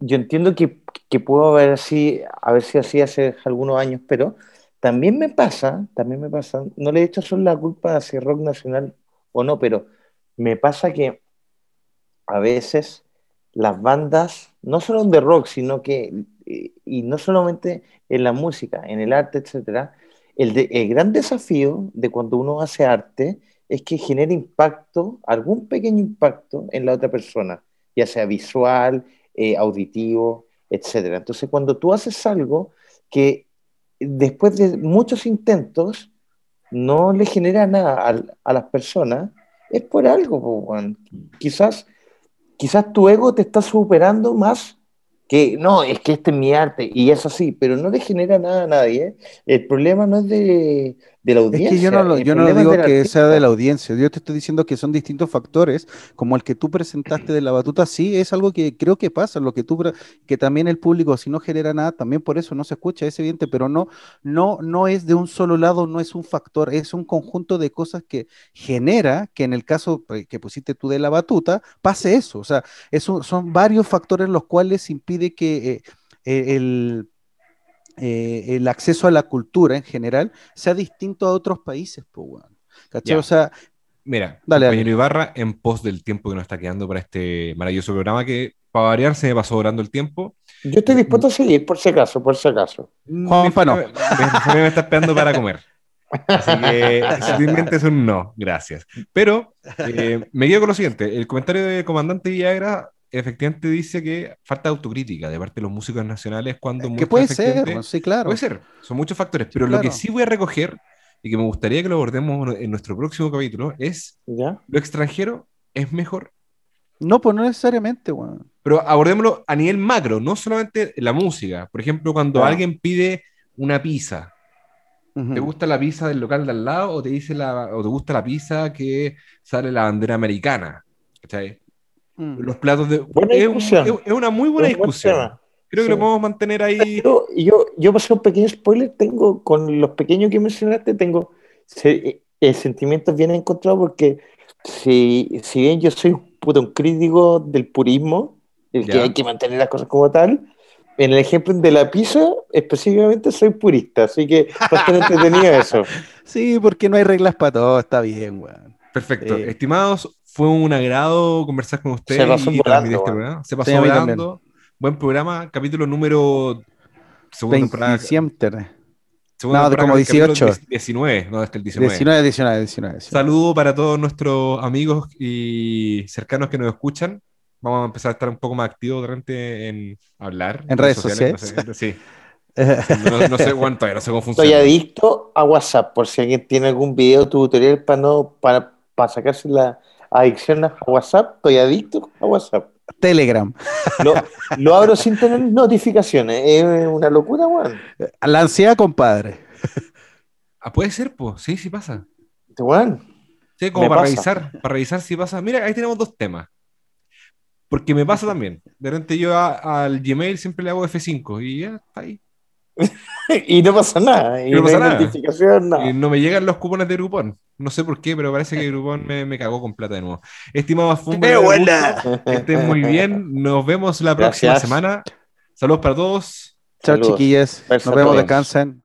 Speaker 2: yo entiendo que, que puedo haber así, haber sido así hace algunos años, pero también me pasa, también me pasa, no le he hecho solo la culpa a si rock nacional o no, pero me pasa que a veces las bandas, no solo de rock, sino que, y, no solamente en la música, en el arte, etcétera, el, el gran desafío de cuando uno hace arte es que genere impacto, algún pequeño impacto en la otra persona, ya sea visual, eh, auditivo, etcétera. Entonces, cuando tú haces algo que después de muchos intentos no le genera nada al- a, las personas, es por algo, weón. Quizás, quizás tu ego te está superando más que, no, es que este es mi arte, y es así, pero no le genera nada a nadie. El problema no es de, de la
Speaker 3: Es
Speaker 2: audiencia.
Speaker 3: que yo no, lo- yo no
Speaker 2: es
Speaker 3: digo que
Speaker 2: artista.
Speaker 3: sea de la audiencia, yo te estoy diciendo que son distintos factores, como el que tú presentaste de la batuta, sí, es algo que creo que pasa, lo que tú, que también el público, si no genera nada, también por eso no se escucha, es evidente, pero no, no, no es de un solo lado, no es un factor, es un conjunto de cosas que genera que en el caso eh, que pusiste tú de la batuta, pase eso, o sea, es un- son varios factores los cuales impide que eh, eh, el eh, el acceso a la cultura en general sea distinto a otros países, pues, weón. ¿Cachai?
Speaker 1: Ya.
Speaker 3: O sea,
Speaker 1: Mira,
Speaker 3: Dale,
Speaker 1: compañero
Speaker 3: dale.
Speaker 1: Ibarra, en pos del tiempo que nos está quedando para este maravilloso programa, que para variar se me pasó orando el tiempo.
Speaker 2: Yo estoy dispuesto a seguir, por si acaso, por si acaso.
Speaker 3: Juanpa, no.
Speaker 1: Mi familia me está esperando para comer. Así que sutilmente es un no, gracias. Pero eh, me quedo con lo siguiente: el comentario del comandante Villagra efectivamente dice que falta autocrítica de parte de los músicos nacionales cuando
Speaker 3: que
Speaker 1: muestran
Speaker 3: puede ser, weón, sí, claro.
Speaker 1: Puede ser, son muchos factores,
Speaker 3: Sí,
Speaker 1: pero lo que
Speaker 3: claro.
Speaker 1: sí voy a recoger y que me gustaría que lo abordemos en nuestro próximo capítulo es
Speaker 2: ¿Ya?
Speaker 1: lo extranjero es mejor.
Speaker 3: No, pues no necesariamente, weón.
Speaker 1: Pero abordémoslo a nivel macro, no solamente la música. Por ejemplo, cuando
Speaker 2: Ah.
Speaker 1: alguien pide una pizza,
Speaker 3: Ujú.
Speaker 1: ¿te gusta la pizza del local de al lado o te dice la, o te gusta la pizza que sale la bandera americana? ¿Cachai?
Speaker 3: Mm.
Speaker 1: Los platos de.
Speaker 2: Buena
Speaker 1: es, un-
Speaker 2: discusión.
Speaker 1: es- es una muy buena
Speaker 2: Es un buen
Speaker 1: discusión. Creo que
Speaker 2: Sí.
Speaker 1: lo podemos mantener ahí.
Speaker 2: Yo, yo, yo pasé un pequeño spoiler, tengo, con los pequeños que mencionaste, tengo se- eh, sentimientos bien encontrados porque si, si bien yo soy un, puta, un crítico del purismo, el que
Speaker 1: Ya.
Speaker 2: hay que mantener las cosas como tal, en el ejemplo de la pizza, específicamente soy purista, así que bastante entretenido eso.
Speaker 3: Sí, porque no hay reglas para todo, está bien, weón.
Speaker 1: Perfecto.
Speaker 3: Eh.
Speaker 1: Estimados, fue un agrado conversar con ustedes.
Speaker 2: Se pasó
Speaker 1: y
Speaker 2: volando,
Speaker 1: este. Se pasó
Speaker 3: Sí,
Speaker 1: volando. Buen programa. Capítulo número. Segunda temporada.
Speaker 3: 20 siempre.
Speaker 1: segunda
Speaker 3: No,
Speaker 1: temporada,
Speaker 3: como
Speaker 1: capítulo
Speaker 3: 18.
Speaker 1: 19, no, hasta el 19.
Speaker 3: 19, 19, 19. 19.
Speaker 1: Saludo para todos nuestros amigos y cercanos que nos escuchan. Vamos a empezar a estar un poco más activos de repente en hablar.
Speaker 3: En redes
Speaker 1: no sé, sí. No, no sé cuánto, no sé cómo
Speaker 2: Estoy
Speaker 1: funciona.
Speaker 2: adicto a WhatsApp, por si alguien tiene algún video tutorial para no, para, para sacarse la adicción a WhatsApp, estoy adicto a WhatsApp.
Speaker 3: Telegram.
Speaker 2: Lo, lo abro sin tener notificaciones. Es una locura, weón.
Speaker 3: La ansiedad, compadre.
Speaker 1: Ah, puede ser, pues. Sí, sí pasa.
Speaker 2: Weón.
Speaker 1: Sí, como
Speaker 2: Me
Speaker 1: para
Speaker 2: pasa.
Speaker 1: revisar, para revisar si pasa. Mira, ahí tenemos dos temas. Porque me pasa también. De repente yo a- al Gmail siempre le hago F5 y ya está ahí.
Speaker 2: Y no pasa nada. Y
Speaker 1: No
Speaker 2: no,
Speaker 1: pasa
Speaker 2: hay
Speaker 1: nada.
Speaker 2: notificación, nada.
Speaker 1: Y no me llegan los cupones de Groupon. No sé por qué, pero parece que Groupon me, me cagó con plata de nuevo. Estimado Fumble,
Speaker 2: ¡Qué
Speaker 1: me
Speaker 2: buena!
Speaker 1: gusta. que estén muy bien. Nos vemos la próxima semana. Saludos para todos.
Speaker 3: Chao, chiquillas. Nos vemos, descansen.